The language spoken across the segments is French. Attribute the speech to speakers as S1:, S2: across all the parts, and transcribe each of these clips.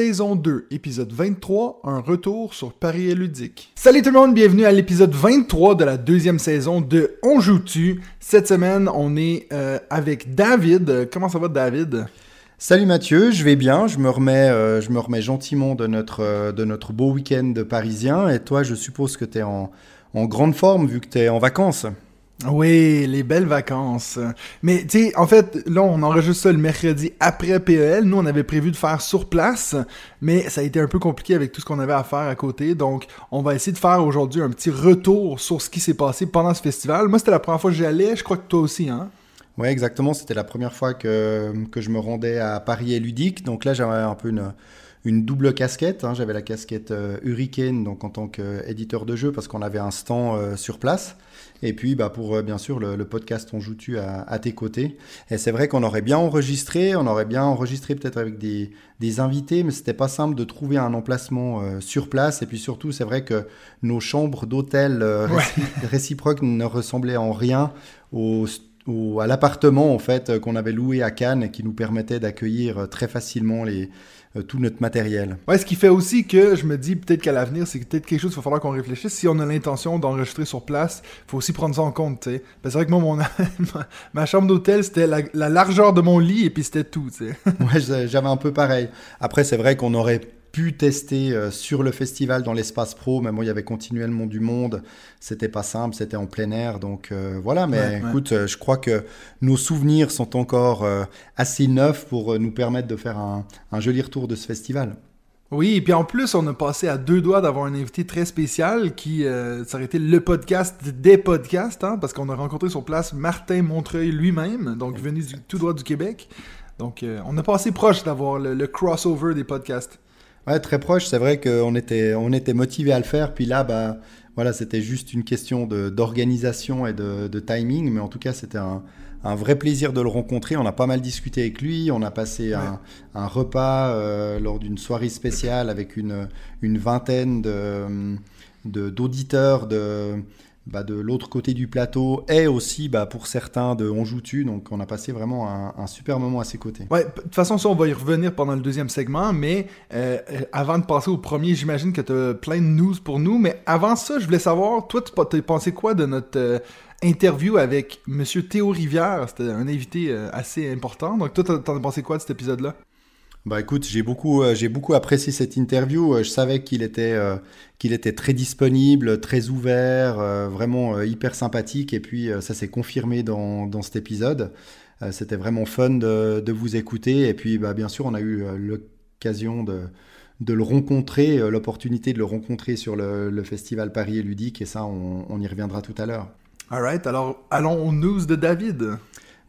S1: Saison 2, épisode 23, un retour sur Paris et ludique. Salut tout le monde, bienvenue à l'épisode 23 de la deuxième saison de On joue-tu? Cette semaine, on est euh, avec David. Comment ça va David?
S2: Salut Mathieu, je vais bien, je me remets, euh, je me remets gentiment de notre, euh, de notre beau week-end parisien. Et toi, je suppose que tu es en, en grande forme vu que tu es en vacances?
S1: Oui, les belles vacances. Mais tu sais, en fait, là, on enregistre ça le mercredi après PEL. Nous, on avait prévu de faire sur place, mais ça a été un peu compliqué avec tout ce qu'on avait à faire à côté. Donc, on va essayer de faire aujourd'hui un petit retour sur ce qui s'est passé pendant ce festival. Moi, c'était la première fois que j'y allais. Je crois que toi aussi, hein?
S2: Ouais, exactement. C'était la première fois que, que je me rendais à Paris et Ludique. Donc là, j'avais un peu une, une double casquette. hein. J'avais la casquette euh, Hurricane, donc en tant qu'éditeur de jeu, parce qu'on avait un stand euh, sur place. Et puis, bah, pour euh, bien sûr le, le podcast On joue-tu à, à tes côtés. Et c'est vrai qu'on aurait bien enregistré, on aurait bien enregistré peut-être avec des, des invités, mais c'était pas simple de trouver un emplacement euh, sur place. Et puis surtout, c'est vrai que nos chambres d'hôtel euh,
S1: Ouais.
S2: réciproques ne ressemblaient en rien au, au- à l'appartement en fait qu'on avait loué à Cannes et qui nous permettait d'accueillir très facilement les, tout notre matériel.
S1: Ouais, ce qui fait aussi que je me dis peut-être qu'à l'avenir, c'est peut-être quelque chose qu'il va falloir qu'on réfléchisse. Si on a l'intention d'enregistrer sur place, faut aussi prendre ça en compte, tu sais. Parce que c'est vrai que moi, mon, ma, chambre d'hôtel, c'était la, la largeur de mon lit et puis c'était tout.
S2: Ouais, j'a- j'avais un peu pareil. Après, c'est vrai qu'on aurait pu tester euh, sur le festival dans l'espace pro, mais moi, il y avait continuellement du monde. C'était pas simple, c'était en plein air. Donc euh, voilà, mais
S1: Ouais,
S2: écoute, euh, je crois que nos souvenirs sont encore euh, assez neufs pour nous permettre de faire un, un joli retour de ce festival.
S1: Oui, et puis en plus, on a passé à deux doigts d'avoir un invité très spécial qui, euh, ça aurait été le podcast des podcasts, hein, parce qu'on a rencontré sur place Martin Montreuil lui-même, donc venu du, tout droit du Québec. Donc, euh, on a passé proche d'avoir le, le crossover des podcasts.
S2: Ouais, très proche. C'est vrai qu'on était, on était motivé à le faire. Puis là, bah, voilà, c'était juste une question d'organisation et de, de timing. Mais en tout cas, c'était un, un vrai plaisir de le rencontrer. On a pas mal discuté avec lui. On a passé un, un repas euh, lors d'une soirée spéciale avec une, une vingtaine de- d'auditeurs de, bah, de l'autre côté du plateau et aussi bah, pour certains de On joue-tu. Donc, on a passé vraiment un, super moment à ses côtés.
S1: Ouais, de toute façon, ça, on va y revenir pendant le deuxième segment, mais euh, euh, avant de passer au premier, j'imagine que tu as plein de news pour nous, mais avant ça, je voulais savoir, toi, tu t'as pensé quoi de notre euh, interview avec Monsieur Théo Rivière? C'était un invité assez important, donc toi, t'en as pensé quoi de cet épisode-là?
S2: Bah écoute, j'ai beaucoup, euh, j'ai beaucoup apprécié cette interview. Euh, je savais qu'il était, euh, qu'il était très disponible, très ouvert, vraiment hyper sympathique. Et puis ça s'est confirmé dans, dans cet épisode. C'était vraiment fun de, de vous écouter. Et puis bah, bien sûr, on a eu l'occasion de, de le rencontrer, l'opportunité de le rencontrer sur le, le festival Paris et Ludique. Et ça, on, on y reviendra tout à l'heure.
S1: Alright, alors allons aux news de David.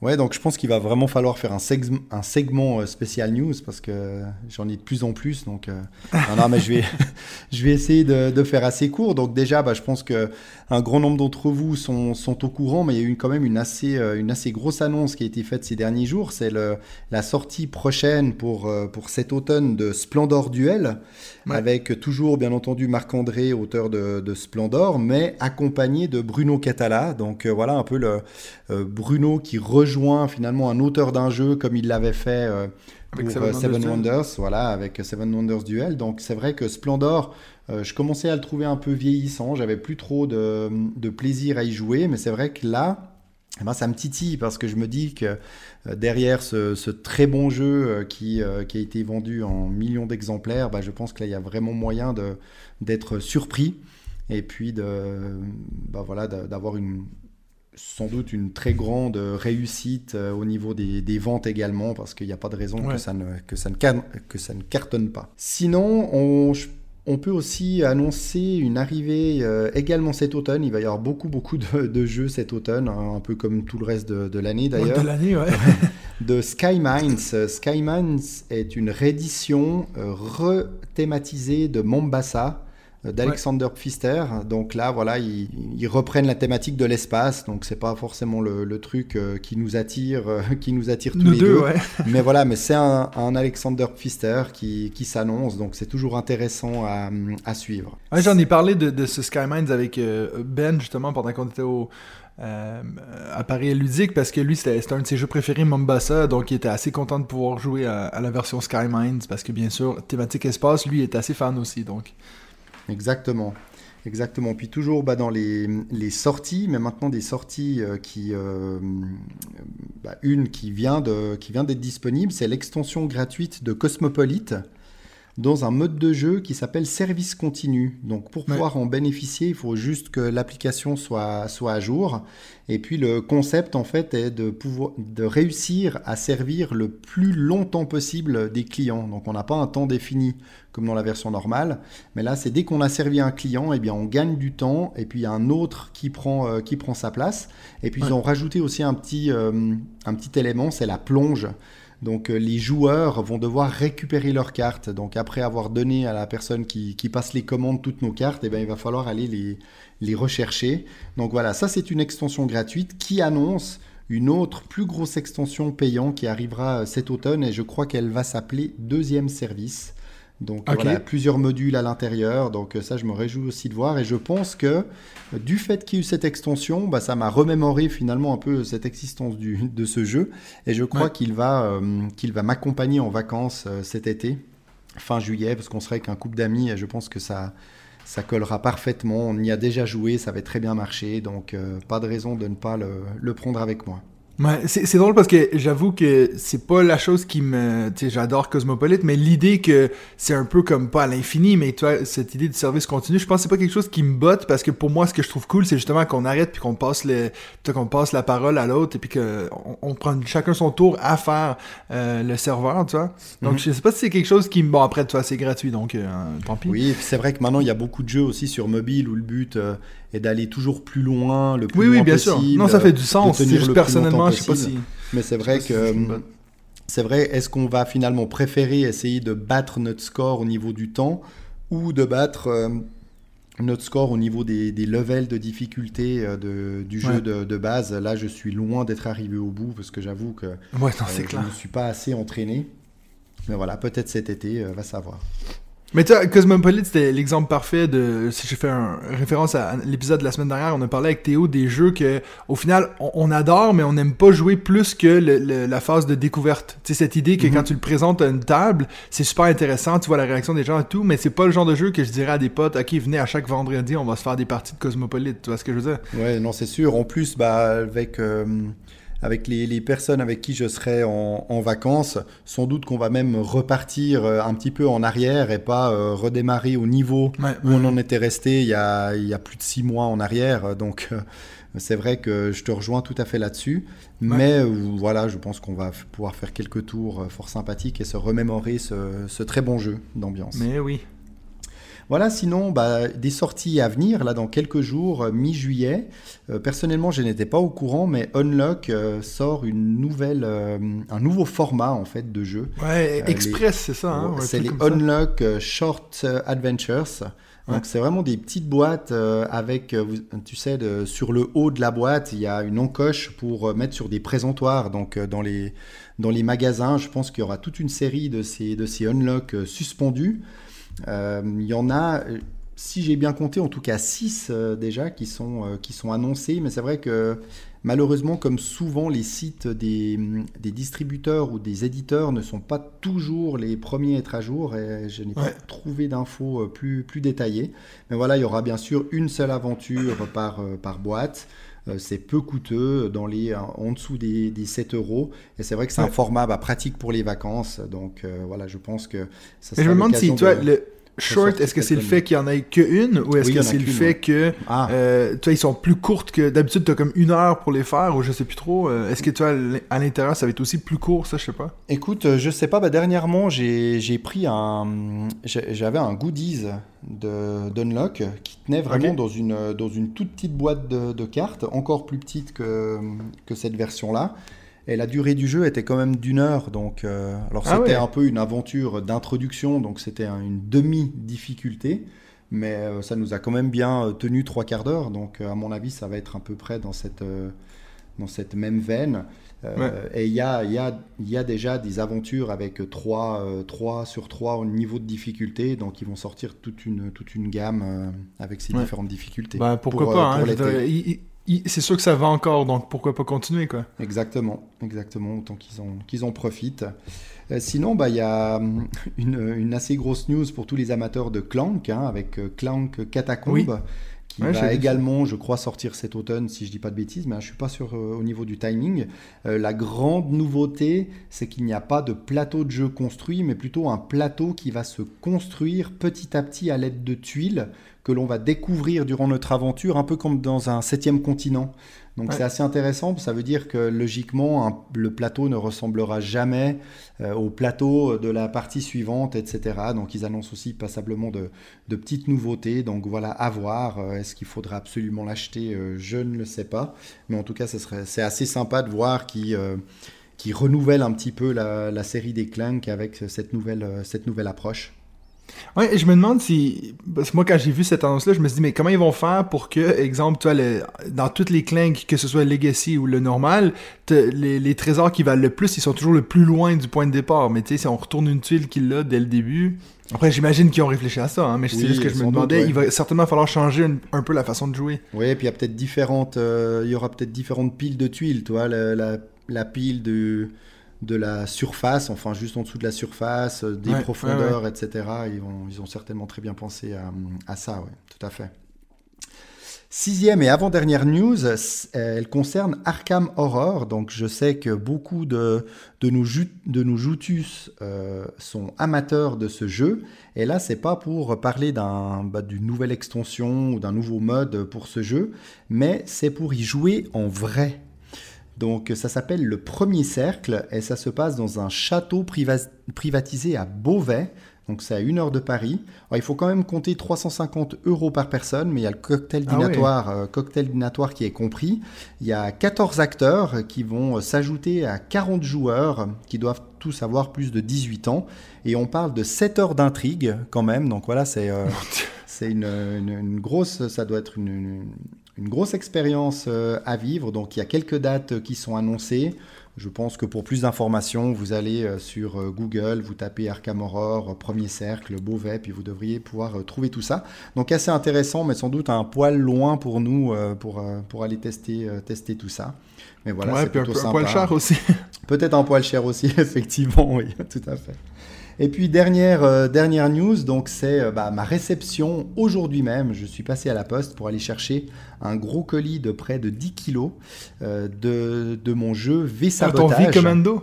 S2: Ouais, donc je pense qu'il va vraiment falloir faire un, segm- un segment euh, spécial news parce que j'en ai de plus en plus. Donc, euh, non, non, mais je vais, je vais essayer de, de faire assez court. Donc déjà, bah, je pense que un grand nombre d'entre vous sont, sont au courant, mais il y a eu quand même une assez, euh, une assez grosse annonce qui a été faite ces derniers jours. C'est la sortie prochaine pour, euh, pour cet automne de Splendor Duel,
S1: Ouais.
S2: avec toujours bien entendu Marc-André, auteur de, de Splendor, mais accompagné de Bruno Catala. Donc euh, voilà un peu le euh, Bruno qui rejoint finalement un auteur d'un jeu comme il l'avait fait euh,
S1: Avec
S2: pour
S1: Seven. Wonders,
S2: voilà, avec Seven Wonders Duel. Donc c'est vrai que Splendor, euh, je commençais à le trouver un peu vieillissant. J'avais plus trop de, de plaisir à y jouer, mais c'est vrai que là, eh ben, ça me titille parce que je me dis que euh, derrière ce, ce très bon jeu euh, qui, euh, qui a été vendu en millions d'exemplaires, bah, je pense que là, il y a vraiment moyen d'être surpris et puis de, bah, voilà, d'a- d'avoir une, sans doute une très grande réussite au niveau des, des ventes également, parce qu'il n'y a pas de raison
S1: Ouais.
S2: que, ça ne, que, ça ne car- que ça ne cartonne pas. Sinon, on, je- on peut aussi annoncer une arrivée euh, également cet automne. Il va y avoir beaucoup, beaucoup de, de jeux cet automne, hein, un peu comme tout le reste de, l'année d'ailleurs
S1: De l'année, ouais.
S2: de Sky Mines. Sky Mines est une réédition euh, rethématisée de Mombasa d'Alexander Pfister. Donc là, voilà, ils, ils reprennent la thématique de l'espace. Donc c'est pas forcément le, le truc euh, qui nous attire, euh, qui nous attire tous
S1: Nous
S2: les
S1: deux,
S2: deux.
S1: ouais.
S2: Mais voilà, mais c'est un, un Alexander Pfister qui, qui s'annonce. Donc c'est toujours intéressant à, à suivre.
S1: Ouais, J'en ai parlé de, de ce Skymines avec euh, Ben, justement, pendant qu'on était au, euh, à Paris Ludique, parce que lui, c'était c'était un de ses jeux préférés, Mombasa, donc il était assez content de pouvoir jouer à, à la version Skymines, parce que bien sûr, thématique espace, lui, est assez fan aussi, donc.
S2: Exactement. Exactement. Puis toujours bah, dans les, sorties, mais maintenant des sorties euh, qui... euh, bah, une qui vient d'être disponible, c'est l'extension gratuite de Cosmopolite dans un mode de jeu qui s'appelle Service Continu. Donc pour
S1: Ouais.
S2: pouvoir en bénéficier, il faut juste que l'application soit, soit à jour. Et puis le concept en fait est de, pouvoir, de réussir à servir le plus longtemps possible des clients. Donc on n'a pas un temps défini comme dans la version normale. Mais là, c'est dès qu'on a servi un client, eh bien, on gagne du temps, et puis il y a un autre qui prend, euh, qui prend sa place. Et puis,
S1: Ouais.
S2: ils ont rajouté aussi un petit, euh, un petit élément, c'est la plonge. Donc, euh, les joueurs vont devoir récupérer leurs cartes. Donc, après avoir donné à la personne qui, passe les commandes toutes nos cartes, eh bien, il va falloir aller les, les rechercher. Donc, voilà, ça, c'est une extension gratuite qui annonce une autre plus grosse extension payante qui arrivera euh, cet automne, et je crois qu'elle va s'appeler Deuxième Service. Donc
S1: Ok.
S2: voilà, plusieurs modules à l'intérieur. Donc euh, ça, je me réjouis aussi de voir. Et je pense que euh, du fait qu'il y ait eu cette extension, bah, ça m'a remémoré finalement un peu cette existence du, de ce jeu. Et je crois
S1: Ouais.
S2: qu'il va, euh, qu'il va m'accompagner en vacances euh, cet été, fin juillet, parce qu'on serait avec un couple d'amis. Et je pense que ça, ça collera parfaitement. On y a déjà joué, ça avait très bien marché. Donc euh, pas de raison de ne pas le, le prendre avec moi.
S1: Ouais, c'est c'est drôle parce que j'avoue que c'est pas la chose qui me. Tu sais, j'adore Cosmopolite, mais l'idée que c'est un peu comme pas à l'infini, mais tu vois, cette idée de service continu, je pense que c'est pas quelque chose qui me botte parce que pour moi, ce que je trouve cool, c'est justement qu'on arrête puis qu'on passe le, qu'on passe la parole à l'autre et puis qu'on on prend chacun son tour à faire euh, le serveur, tu vois. Donc
S2: Mhm.
S1: je sais pas si c'est quelque chose qui me. Bon, après, tu vois, c'est gratuit, donc euh, tant pis.
S2: Oui, c'est vrai que maintenant il y a beaucoup de jeux aussi sur mobile où le but euh, est d'aller toujours plus loin, le plus
S1: Oui,
S2: loin
S1: oui, bien
S2: possible.
S1: sûr. Non, ça fait du sens. C'est juste personnellement, je sais pas si.
S2: Mais c'est vrai que c'est vrai. Est-ce qu'on va finalement préférer essayer de battre notre score au niveau du temps ou de battre euh, notre score au niveau des, des levels de difficulté euh, de- du jeu
S1: Ouais.
S2: de, de base? Là, je suis loin d'être arrivé au bout parce que j'avoue que
S1: Ouais, non,
S2: euh, je ne suis pas assez entraîné. Mais voilà, peut-être cet été, euh, va savoir.
S1: Mais tu vois, Cosmopolite, c'était l'exemple parfait de. Si j'ai fait un référence à l'épisode de la semaine dernière, on a parlé avec Théo des jeux que, au final, on, on adore, mais on n'aime pas jouer plus que le- le- la phase de découverte. Tu sais, cette idée que
S2: Mhm.
S1: quand tu le présentes à une table, c'est super intéressant, tu vois la réaction des gens et tout, mais c'est pas le genre de jeu que je dirais à des potes, ok, venez à chaque vendredi, on va se faire des parties de Cosmopolite. Tu vois ce que je veux dire?
S2: Ouais, non, c'est sûr. En plus, bah, avec, euh, avec les, les personnes avec qui je serai en, en vacances, sans doute qu'on va même repartir euh, un petit peu en arrière et pas euh, redémarrer au niveau
S1: Ouais,
S2: où on en était resté il y a, il y a plus de six mois en arrière. Donc, euh, c'est vrai que je te rejoins tout à fait là-dessus. Mais euh, voilà, je pense qu'on va pouvoir faire quelques tours fort sympathiques et se remémorer ce, ce très bon jeu d'ambiance.
S1: Mais oui.
S2: Voilà, sinon, bah, des sorties à venir, là, dans quelques jours, euh, mi-juillet. Euh, personnellement, je n'étais pas au courant, mais Unlock euh, sort une nouvelle, euh, un nouveau format, en fait, de jeu.
S1: Ouais, Express, c'est ça, hein?
S2: c'est les. Unlock Short Adventures.
S1: Ouais.
S2: Donc, c'est vraiment des petites boîtes avec, tu sais, de- sur le haut de la boîte, il y a une encoche pour mettre sur des présentoirs. Donc, dans les, dans les magasins, je pense qu'il y aura toute une série de ces, de ces Unlock euh, suspendus. Euh, Il y en a, euh, si j'ai bien compté, en tout cas 6 déjà qui sont, euh, qui sont annoncés. Mais c'est vrai que malheureusement, comme souvent, les sites des, des distributeurs ou des éditeurs ne sont pas toujours les premiers à être à jour. Et je n'ai
S1: Ouais.
S2: pas trouvé d'infos euh, plus, plus détaillées. Mais voilà, il y aura bien sûr une seule aventure par, euh, par boîte. Euh, C'est peu coûteux, dans les, en dessous des, des 7 euros. Et c'est vrai que c'est
S1: Ouais.
S2: un format bah, pratique pour les vacances. Donc euh, voilà, je pense que ça
S1: Mais je
S2: sera
S1: me demande si, le short, est-ce que c'est le fait qu'il y en ait qu'une ou est-ce
S2: Oui,
S1: que c'est le fait
S2: ouais.
S1: que
S2: Ah.
S1: euh, tu vois, ils sont plus courtes que d'habitude, tu as comme une heure pour les faire ou je sais plus trop. Euh, Est-ce que tu vois, à l'intérieur, ça va être aussi plus court, ça, je sais pas?
S2: Écoute, euh, je sais pas, bah, dernièrement, j'ai pris un. J'avais un goodies de d'Unlock qui tenait vraiment dans, une, dans une toute petite boîte de, de cartes, encore plus petite que, que cette version-là. Et la durée du jeu était quand même d'une heure. Donc, euh, alors
S1: Ah
S2: c'était
S1: ouais.
S2: un peu une aventure d'introduction, donc c'était un- une demi-difficulté. Mais euh, ça nous a quand même bien euh, tenu trois quarts d'heure. Donc, euh, à mon avis, ça va être à peu près dans cette, dans cette même veine.
S1: Ouais.
S2: Et il y a, y, a, y a déjà des aventures avec 3, 3 sur 3 au niveau de difficulté. Donc, ils vont sortir toute une, toute une gamme avec ces
S1: Ouais.
S2: différentes difficultés.
S1: Ben, pourquoi
S2: Pour,
S1: pas, hein,
S2: pour
S1: c'est sûr que ça va encore, donc pourquoi pas continuer, quoi.
S2: Exactement, exactement, autant qu'ils en, qu'ils en profitent. Euh, sinon, bah, il y a hum, une, une assez grosse news pour tous les amateurs de Clank, hein, avec euh, Clank Catacomb,
S1: Oui.
S2: qui
S1: Ouais,
S2: va également, je crois, sortir cet automne, si je dis pas de bêtises, mais hein, je suis pas sûr euh, au niveau du timing. Euh, la grande nouveauté, c'est qu'il n'y a pas de plateau de jeu construit, mais plutôt un plateau qui va se construire petit à petit à l'aide de tuiles que l'on va découvrir durant notre aventure, un peu comme dans un septième continent. Donc
S1: Ouais.
S2: c'est assez intéressant, ça veut dire que logiquement, un- le plateau ne ressemblera jamais euh, au plateau de la partie suivante, etc. Donc ils annoncent aussi passablement de, de petites nouveautés. Donc voilà, à voir. Euh, Est-ce qu'il faudra absolument l'acheter Euh, Je ne le sais pas. Mais en tout cas, c'est assez sympa de voir qui qui renouvelle un petit peu la, la série des Clank avec cette nouvelle, cette nouvelle approche.
S1: Ouais, je me demande si. Parce que moi, quand j'ai vu cette annonce-là, je me suis dit, mais comment ils vont faire pour que, exemple, le- dans toutes les clinques, que ce soit Legacy ou le normal, les, les trésors qui valent le plus, ils sont toujours le plus loin du point de départ. Mais tu sais, si on retourne une tuile qu'il a dès le début. Après, j'imagine qu'ils ont réfléchi à ça, hein, mais c'est
S2: Oui,
S1: juste que je me
S2: doute,
S1: demandais,
S2: ouais.
S1: il va certainement falloir changer un, un peu la façon de jouer.
S2: Oui, et puis il y a peut-être différentes, euh, il y aura peut-être différentes piles de tuiles, tu vois, la, la- la pile de, de la surface, enfin juste en dessous de la surface, euh, des
S1: Ouais,
S2: profondeurs, etc. Ils ont, ils ont certainement très bien pensé à, à ça, oui, tout à fait. Sixième et avant-dernière news, elle concerne Arkham Horror. Donc je sais que beaucoup de, de nos, de nos joutus euh, sont amateurs de ce jeu. Et là, c'est pas pour parler d'un, bah, d'une nouvelle extension ou d'un nouveau mode pour ce jeu, mais c'est pour y jouer en vrai. Donc ça s'appelle le premier cercle et ça se passe dans un château priva- privatisé à Beauvais. Donc c'est à une heure de Paris. Alors, il faut quand même compter 350 euros par personne, mais il y a le cocktail
S1: Ah
S2: dînatoire, euh, cocktail dînatoire qui est compris. Il y a 14 acteurs qui vont euh, s'ajouter à 40 joueurs qui doivent tous avoir plus de 18 ans. Et on parle de 7 heures d'intrigue quand même. Donc voilà, c'est euh, une, une- une grosse, ça doit être une, une- une grosse expérience euh, à vivre. Donc il y a quelques dates qui sont annoncées. Je pense que pour plus d'informations, vous allez euh, sur euh, Google, vous tapez Arkham Horror, Premier Cercle, Beauvais, puis vous devriez pouvoir trouver tout ça. Donc assez intéressant, mais sans doute un poil loin pour nous pour, pour aller tester, tester tout ça. Mais voilà,
S1: ouais,
S2: c'est
S1: un,
S2: plutôt
S1: peu- un
S2: sympa.
S1: poil cher aussi.
S2: Peut-être un poil cher aussi, effectivement, oui, tout à fait. Et puis dernière, euh, dernière news, donc c'est euh, bah, ma réception aujourd'hui même. Je suis passé à la poste pour aller chercher un gros colis de près de 10 kilos euh, de, de mon jeu V
S1: Ah, ton
S2: Sabotage.
S1: V Commando.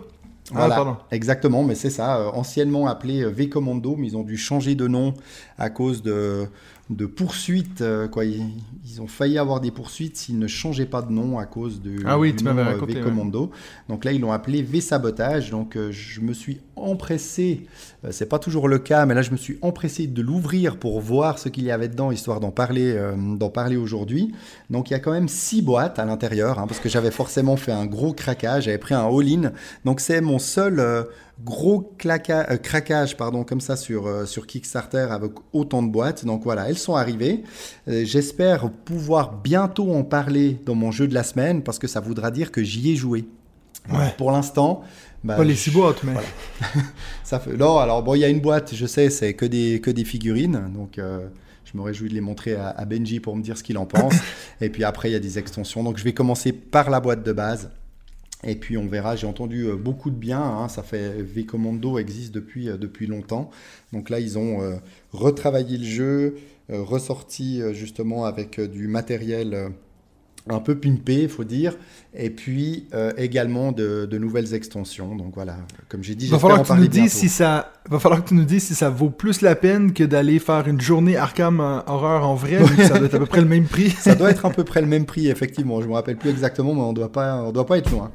S1: Ah,
S2: Voilà,
S1: pardon.
S2: exactement, mais c'est ça, anciennement appelé euh, V Commando, mais ils ont dû changer de nom à cause de, de poursuites. euh, quoi. Ils, ils ont failli avoir des poursuites s'ils ne changeaient pas de nom à cause de,
S1: Ah oui,
S2: du
S1: tu m'avais
S2: nom, euh,
S1: raconté,
S2: V
S1: ouais.
S2: Commando. Donc là, ils l'ont appelé V Sabotage. Donc euh, je me suis empressé, euh, c'est pas toujours le cas, mais là, je me suis empressé de l'ouvrir pour voir ce qu'il y avait dedans, histoire d'en parler, euh, d'en parler aujourd'hui. Donc il y a quand même six boîtes à l'intérieur, hein, parce que j'avais forcément fait un gros craquage, j'avais pris un all-in. Donc c'est mon seul euh, gros claca- euh, craquage pardon, comme ça sur, euh, sur Kickstarter avec autant de boîtes. Donc voilà, elles sont arrivées. Euh, J'espère pouvoir bientôt en parler dans mon jeu de la semaine, parce que ça voudra dire que j'y ai joué.
S1: Ouais.
S2: Pour l'instant... bah,
S1: Pas les six boîtes, mais.
S2: voilà. Ça fait... Non, alors bon, il y a une boîte, je sais, c'est que des, que des figurines. Donc, euh, je me réjouis de les montrer à, à Benji pour me dire ce qu'il en pense. et puis après, il y a des extensions. Donc, je vais commencer par la boîte de base. Et puis, on verra. J'ai entendu euh, beaucoup de bien. hein. Ça fait V Commando existe depuis, euh, depuis longtemps. Donc là, ils ont euh, retravaillé le jeu, euh, ressorti justement avec du matériel. un peu pimpé, il faut dire, et puis euh, également de, de nouvelles extensions. Donc voilà, comme j'ai dit,
S1: Va falloir
S2: en
S1: que tu nous dises si ça. Va falloir que tu nous dises si ça vaut plus la peine que d'aller faire une journée Arkham Horror en vrai, ça doit être à peu près le même prix.
S2: Ça doit être à peu près le même prix, effectivement. Je me rappelle plus exactement, mais on doit pas, on doit pas être loin.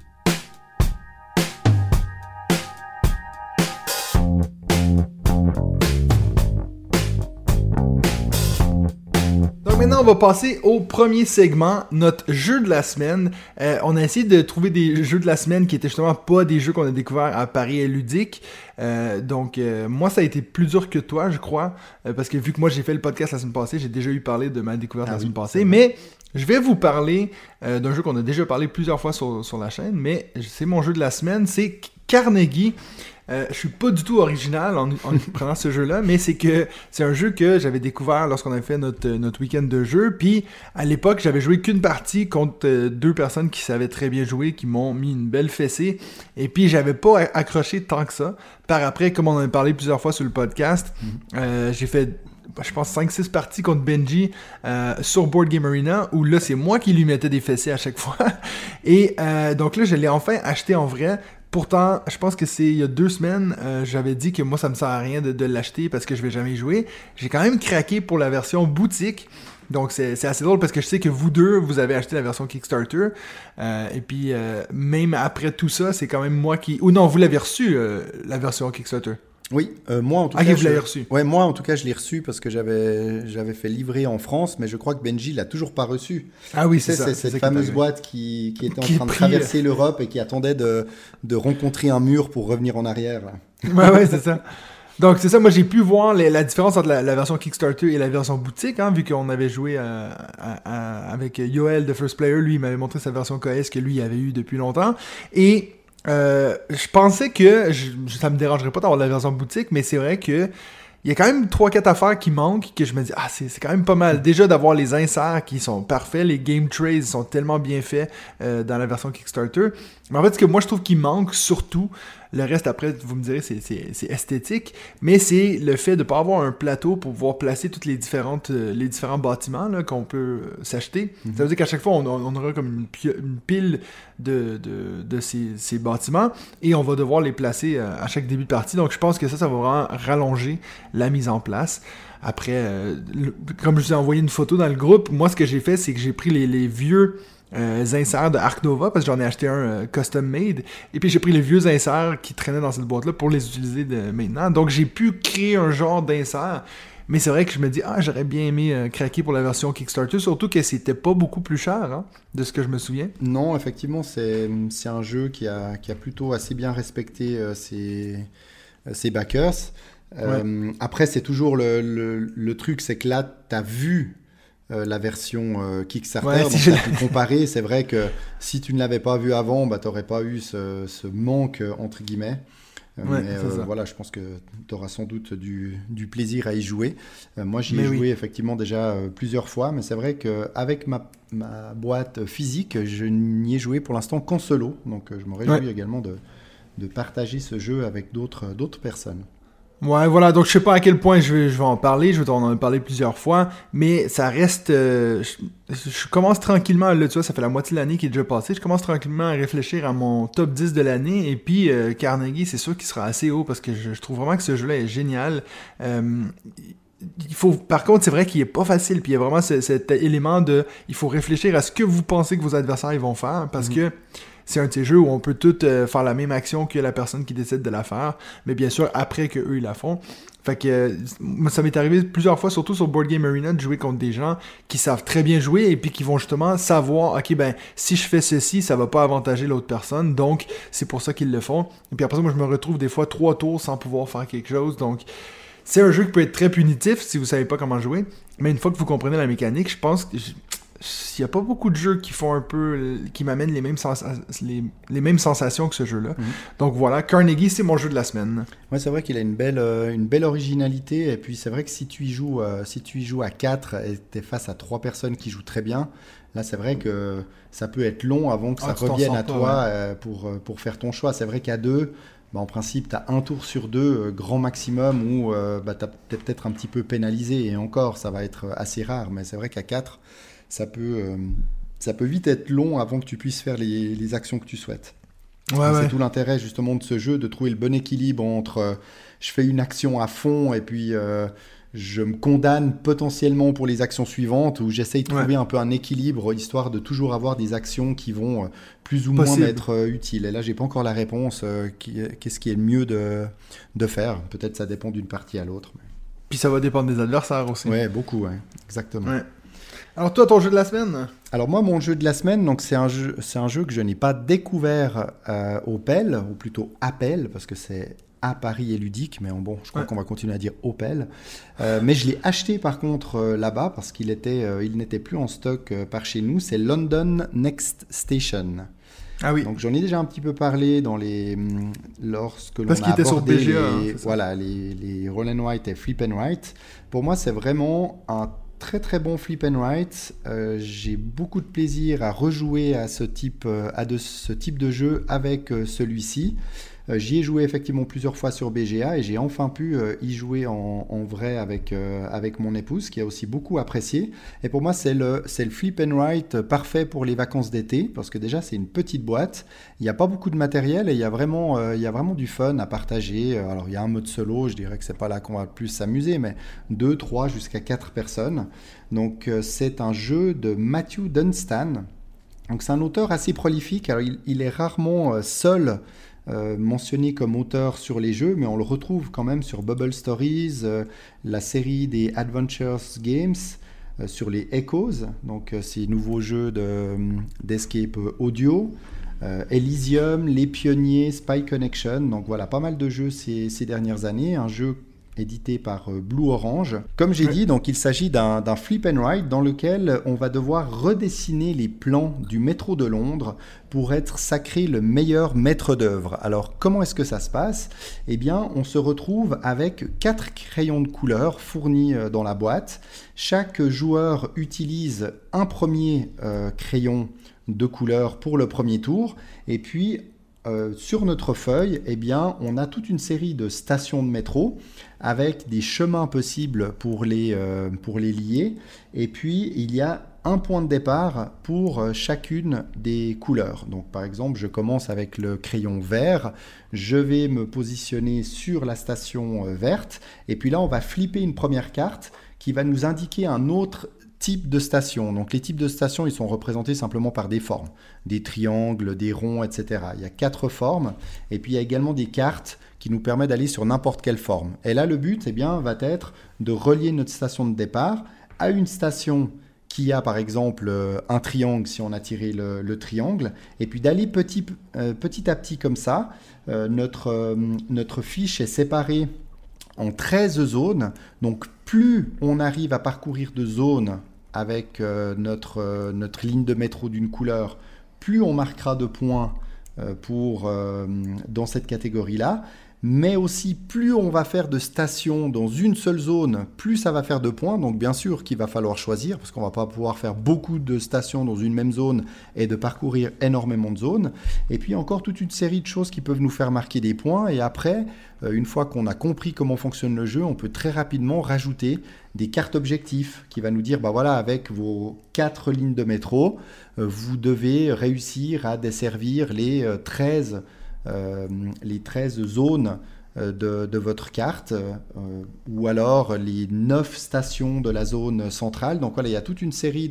S1: On va passer au premier segment, notre jeu de la semaine. Euh, on a essayé de trouver des jeux de la semaine qui étaient justement pas des jeux qu'on a découverts à Paris et Ludique. Euh, donc, euh, moi, ça a été plus dur que toi, je crois, parce que vu que moi j'ai fait le podcast la semaine passée, j'ai déjà eu parlé de ma découverte
S2: Ah
S1: la semaine passée. Mais je vais vous parler d'un jeu qu'on a déjà parlé plusieurs fois sur, sur la chaîne, mais c'est mon jeu de la semaine, c'est Carnegie. Euh, je suis pas du tout original en, en prenant ce jeu-là, mais c'est que c'est un jeu que j'avais découvert lorsqu'on avait fait notre, notre week-end de jeu. Puis à l'époque, j'avais joué qu'une partie contre euh, deux personnes qui savaient très bien jouer, qui m'ont mis une belle fessée. Et puis j'avais pas accroché tant que ça. Par après, comme on en a parlé plusieurs fois sur le podcast, euh, j'ai fait je pense 5-6 parties contre Benji euh, sur Board Game Arena où là c'est moi qui lui mettais des fessées à chaque fois et euh, donc là je l'ai enfin acheté en vrai Pourtant, je pense que c'est il y a deux semaines, euh, j'avais dit que moi ça me sert à rien de, l'acheter parce que je vais jamais jouer. J'ai quand même craqué pour la version boutique. Donc c'est assez drôle parce que je sais que vous deux, vous avez acheté la version Kickstarter. Euh, et puis euh, même après tout ça, c'est quand même moi qui... Ou non, vous l'avez reçu, la version Kickstarter.
S2: Oui, euh, moi en tout
S1: Ah,
S2: cas.
S1: vous
S2: je-
S1: l'avez reçu.
S2: Ouais, moi en tout cas, je l'ai reçu parce que j'avais j'avais fait livrer en France, mais je crois que Benji l'a toujours pas reçu.
S1: Ah oui, c'est ça.
S2: c'est cette
S1: ça
S2: fameuse boîte qui, qui était en
S1: Qui
S2: train de traverser l'Europe et qui attendait de, de rencontrer un mur pour revenir en arrière. là.
S1: Ouais, c'est ça. Donc, c'est ça, moi j'ai pu voir les- la différence entre la, la version Kickstarter et la version boutique, hein, vu qu'on avait joué euh, à- à- avec Yoel, The First Player, lui il m'avait montré sa version KS que lui avait eu depuis longtemps. Et euh, je pensais que je, ça me dérangerait pas d'avoir la version boutique, mais c'est vrai que il y a quand même 3-4 affaires qui manquent que je me dis, ah, c'est c'est quand même pas mal. Déjà d'avoir les inserts qui sont parfaits, les game trays sont tellement bien faits euh, dans la version Kickstarter. Mais en fait, ce que moi je trouve qui manque surtout, le reste après, vous me direz, c'est- c'est esthétique, mais c'est le fait de ne pas avoir un plateau pour pouvoir placer toutes les euh, les différents bâtiments qu'on peut euh, s'acheter. Ça veut dire qu'à chaque fois, on, aura comme une, pi- une pile de, de, de ces, ces bâtiments et on va devoir les placer euh, à chaque début de partie. Donc je pense que ça, ça va vraiment rallonger la mise en place. Après, comme je vous ai envoyé une photo dans le groupe, moi ce que j'ai fait, c'est que j'ai pris les, les vieux euh, inserts de Arc Nova parce que j'en ai acheté un euh, custom made. Et puis j'ai pris les vieux inserts qui traînaient dans cette boîte là pour les utiliser de maintenant. Donc j'ai pu créer un genre d'insert. Mais c'est vrai que je me dis ah j'aurais bien aimé euh, craquer pour la version Kickstarter surtout que c'était pas beaucoup plus cher hein, de ce que je me souviens.
S2: Non, effectivement, c'est un jeu qui a, qui a plutôt assez bien respecté euh, ses, ses backers. Euh, Après, c'est toujours le, le- le truc, c'est que là, tu as vu euh, la version euh, Kickstarter,
S1: Ouais,
S2: donc
S1: si je
S2: tu as pu comparer. C'est vrai que si tu ne l'avais pas vu avant, bah, tu n'aurais pas eu ce, ce manque, euh, entre guillemets. Euh,
S1: Ouais,
S2: mais voilà, je pense que tu auras sans doute du, du plaisir à y jouer. Moi, j'y ai
S1: oui.
S2: joué effectivement déjà plusieurs fois, mais c'est vrai qu'avec ma, ma boîte physique, je n'y ai joué pour l'instant qu'en solo. Donc, je me réjouis
S1: Ouais.
S2: également de, de partager ce jeu avec d'autres personnes.
S1: Ouais, voilà, donc je sais pas à quel point je vais, je vais en parler, je vais en parler plusieurs fois, mais ça reste... euh, je, je commence tranquillement, là tu vois, ça fait la moitié de l'année qui est déjà passée, je commence tranquillement à réfléchir à mon top 10 de l'année, et puis euh, Carnegie, c'est sûr qu'il sera assez haut, parce que je, je trouve vraiment que ce jeu-là est génial. Euh, il faut, par contre, c'est vrai qu'il est pas facile, puis il y a vraiment ce- cet élément de... Il faut réfléchir à ce que vous pensez que vos adversaires ils vont faire, parce
S2: Mhm.
S1: que c'est un de ces jeux où on peut tous euh, faire la même action que la personne qui décide de la faire, mais bien sûr après que eux ils la font. Fait euh, ça m'est arrivé plusieurs fois, surtout sur Board Game Arena, de jouer contre des gens qui savent très bien jouer et puis qui vont justement savoir, ok ben si je fais ceci, ça va pas avantager l'autre personne, donc c'est pour ça qu'ils le font. Et puis après ça, moi je me retrouve des fois trois tours sans pouvoir faire quelque chose, donc c'est un jeu qui peut être très punitif si vous savez pas comment jouer, mais une fois que vous comprenez la mécanique, je pense que il n'y a pas beaucoup de jeux qui font un peu qui m'amènent les mêmes les, les mêmes sensations que ce jeu-là.
S2: Mhm.
S1: Donc voilà, Carnegie, c'est mon jeu de la semaine.
S2: Ouais, c'est vrai qu'il a une belle, euh, une belle originalité. Et puis, c'est vrai que si tu y joues, euh, si tu y joues à 4 et tu es face à 3 personnes qui jouent très bien, là, c'est vrai que ça peut être long avant que
S1: Ah,
S2: ça
S1: t'en
S2: revienne à
S1: pas,
S2: toi
S1: ouais.
S2: euh, pour, pour faire ton choix. C'est vrai qu'à 2, bah, en principe, tu as un tour sur deux, grand maximum, où bah, tu es peut-être un petit peu pénalisé. Et encore, ça va être assez rare. Mais c'est vrai qu'à 4, ça peut, euh, ça peut vite être long avant que tu puisses faire les, les actions que tu souhaites.
S1: Ouais,
S2: Et
S1: ouais.
S2: C'est tout l'intérêt justement de ce jeu, de trouver le bon équilibre entre euh, je fais une action à fond et puis euh, je me condamne potentiellement pour les actions suivantes ou j'essaye de trouver un peu un équilibre histoire de toujours avoir des actions qui vont euh, plus ou moins
S1: Possible.
S2: euh, utiles. Et là, j'ai pas encore la réponse. Qu'est-ce qui est le mieux de, de faire Peut-être ça dépend d'une partie à l'autre. mais-
S1: Puis ça va dépendre des adversaires aussi.
S2: Ouais, beaucoup, exactement.
S1: Alors toi, ton jeu de la semaine?
S2: Alors moi, mon jeu de la semaine, donc c'est un jeu, c'est un jeu que je n'ai pas découvert euh, au PEL, ou plutôt Appel, parce que c'est à Paris et ludique, mais bon, je crois
S1: Ouais.
S2: qu'on va continuer à dire Opel. Euh, mais je l'ai acheté par contre euh, là-bas parce qu'il était, euh, il n'était plus en stock par chez nous. C'est London Next Station.
S1: Ah oui.
S2: Donc j'en ai déjà un petit peu parlé dans les hum, lorsque l'on
S1: Parce
S2: a
S1: qu'il était sur
S2: abordé
S1: BGA, hein,
S2: les,
S1: ça.
S2: voilà les, les roll and write et flip and write. Pour moi, c'est vraiment un très bon flip and write. Euh, J'ai beaucoup de plaisir à rejouer à ce type euh, à de ce type de jeu avec euh, celui-ci. Euh, J'y ai joué effectivement plusieurs fois sur BGA et j'ai enfin pu euh, y jouer en, vrai avec, euh, avec mon épouse qui a aussi beaucoup apprécié. Et pour moi, c'est le, le flip and write parfait pour les vacances d'été parce que déjà, c'est une petite boîte. Il n'y a pas beaucoup de matériel et il y a vraiment, il y a vraiment du fun à partager. Alors, il y a un mode solo, je dirais que c'est pas là qu'on va le plus s'amuser, mais 2, 3 jusqu'à 4 personnes. Donc, c'est un jeu de Matthew Dunstan. Donc, c'est un auteur assez prolifique. Alors, il, il est rarement seul euh, mentionné comme auteur sur les jeux, mais on le retrouve quand même sur Bubble Stories, euh, la série des Adventures Games, euh, sur les Echoes, donc ces nouveaux jeux de, d'escape audio, Elysium, Les Pionniers, Spy Connection, donc voilà, pas mal de jeux ces dernières années, un jeu édité par euh, Blue Orange. Comme j'ai dit, donc il s'agit d'un d'un flip and ride dans lequel on va devoir redessiner les plans du métro de Londres pour être sacré le meilleur maître d'œuvre. Alors comment est-ce que ça se passe? Eh bien, on se retrouve avec quatre crayons de couleur fournis euh, dans la boîte. Chaque joueur utilise un premier euh, crayon de couleur pour le premier tour et puis euh, sur notre feuille, eh on a toute une série de stations de métro avec des chemins possibles pour les, euh, pour les lier. Et puis, il y a un point de départ pour euh, chacune des couleurs. Donc, par exemple, je commence avec le crayon vert. Je vais me positionner sur la station verte. Et puis là, on va flipper une première carte qui va nous indiquer un autre type de station. Donc les types de stations, ils sont représentés simplement par des formes, des triangles, des ronds, etc. Il y a quatre formes, et puis il y a également des cartes qui nous permettent d'aller sur n'importe quelle forme. Et là, le but, eh bien, va être de relier notre station de départ à une station qui a par exemple euh, un triangle si on a tiré le, le triangle, et puis d'aller petit, euh, à petit comme ça. Euh, notre, notre fiche est séparée en 13 zones. Donc plus on arrive à parcourir de zones avec euh, notre, euh, notre ligne de métro d'une couleur, plus on marquera de points euh, dans cette catégorie-là. Mais aussi, plus on va faire de stations dans une seule zone, plus ça va faire de points. Donc bien sûr qu'il va falloir choisir, parce qu'on va pas pouvoir faire beaucoup de stations dans une même zone et de parcourir énormément de zones. Et puis encore toute une série de choses qui peuvent nous faire marquer des points. Et après, euh, une fois qu'on a compris comment fonctionne le jeu, on peut très rapidement rajouter des cartes objectifs qui va nous dire, bah voilà, avec vos quatre lignes de métro, euh, vous devez réussir à desservir les euh, 13, euh, les 13 zones euh, de, votre carte, euh, ou alors les 9 stations de la zone centrale. Donc voilà, il y a toute une série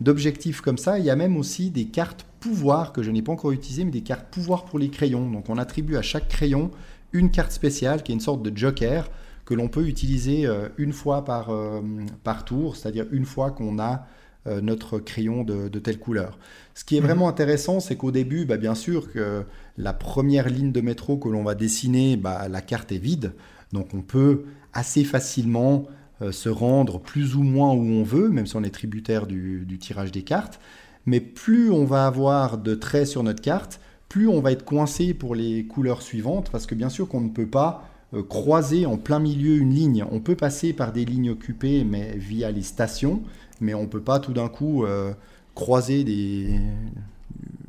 S2: d'objectifs comme ça. Il y a même aussi des cartes pouvoir que je n'ai pas encore utilisées, mais des cartes pouvoir pour les crayons. Donc on attribue à chaque crayon une carte spéciale qui est une sorte de joker que l'on peut utiliser euh, une fois par, euh, tour, c'est-à-dire une fois qu'on a euh, notre crayon de telle couleur. Ce qui est
S1: Mhm.
S2: vraiment intéressant, c'est qu'au début, bah, bien sûr que la première ligne de métro que l'on va dessiner, bah, la carte est vide, donc on peut assez facilement euh, se rendre plus ou moins où on veut, même si on est tributaire du, du tirage des cartes. Mais plus on va avoir de traits sur notre carte, plus on va être coincé pour les couleurs suivantes, parce que bien sûr qu'on ne peut pas euh, croiser en plein milieu une ligne. On peut passer par des lignes occupées, mais via les stations, mais on ne peut pas tout d'un coup euh, croiser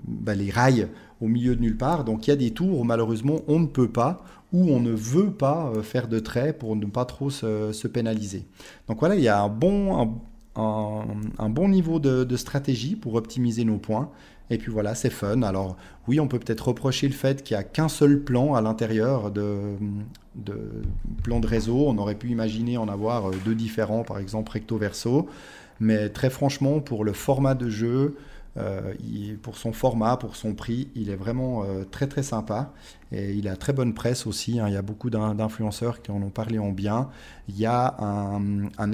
S2: bah, les rails au milieu de nulle part. Donc il y a des tours où malheureusement on ne peut pas ou on ne veut pas euh, faire de traits pour ne pas trop se, se pénaliser. Donc voilà, il y a un bon, un, bon niveau de, de stratégie pour optimiser nos points. Et puis voilà, c'est fun. Alors oui, on peut peut-être reprocher le fait qu'il n'y a qu'un seul plan à l'intérieur de, de plan de réseau. On aurait pu imaginer en avoir euh, deux différents, par exemple recto-verso. Mais très franchement, pour le format de jeu, Euh, il- pour son format, pour son prix, il est vraiment euh, très très sympa. Et il a très bonne presse aussi. hein. Il y a beaucoup d'in- d'influenceurs qui en ont parlé en bien. Il y a un, un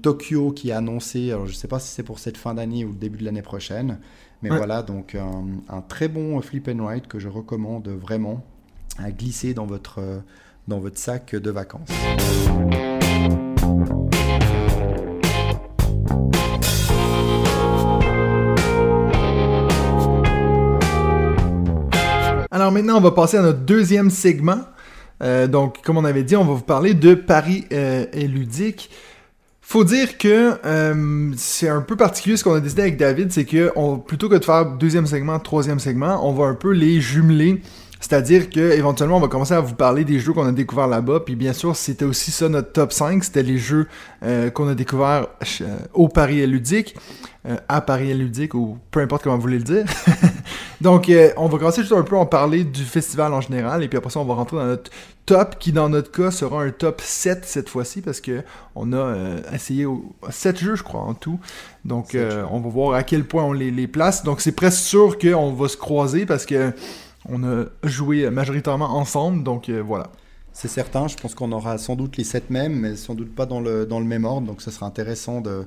S2: Tokyo qui est annoncé. Alors je ne sais pas si c'est pour cette fin d'année ou le début de l'année prochaine. Mais
S1: Ouais.
S2: voilà, donc un, un très bon flip and ride que je recommande vraiment à glisser dans votre, euh, dans votre sac de vacances.
S1: Alors maintenant, on va passer à notre deuxième segment. Euh, donc, comme on avait dit, on va vous parler de Paris euh, et ludique. Faut dire que euh, c'est un peu particulier ce qu'on a décidé avec David, c'est que plutôt que de faire deuxième segment, troisième segment, on va un peu les jumeler. C'est-à-dire que éventuellement on va commencer à vous parler des jeux qu'on a découverts là-bas. Puis bien sûr, c'était aussi ça notre top 5. C'était les jeux euh, qu'on a découverts euh, au Paris ludique, euh, à Paris ludique, ou peu importe comment vous voulez le dire. Donc, euh, on va commencer juste un peu à en parler du festival en général, et puis après ça, on va rentrer dans notre top, qui dans notre cas sera un top 7 cette fois-ci, parce que on a euh, essayé au- 7 jeux, je crois, en tout. Donc, euh, on va voir à quel point on les, les place. Donc, c'est presque sûr qu'on va se croiser, parce que on a joué majoritairement ensemble, donc euh, voilà.
S2: C'est certain, je pense qu'on aura sans doute les 7 mêmes, mais sans doute pas dans le, dans le même ordre. Donc ce sera intéressant de,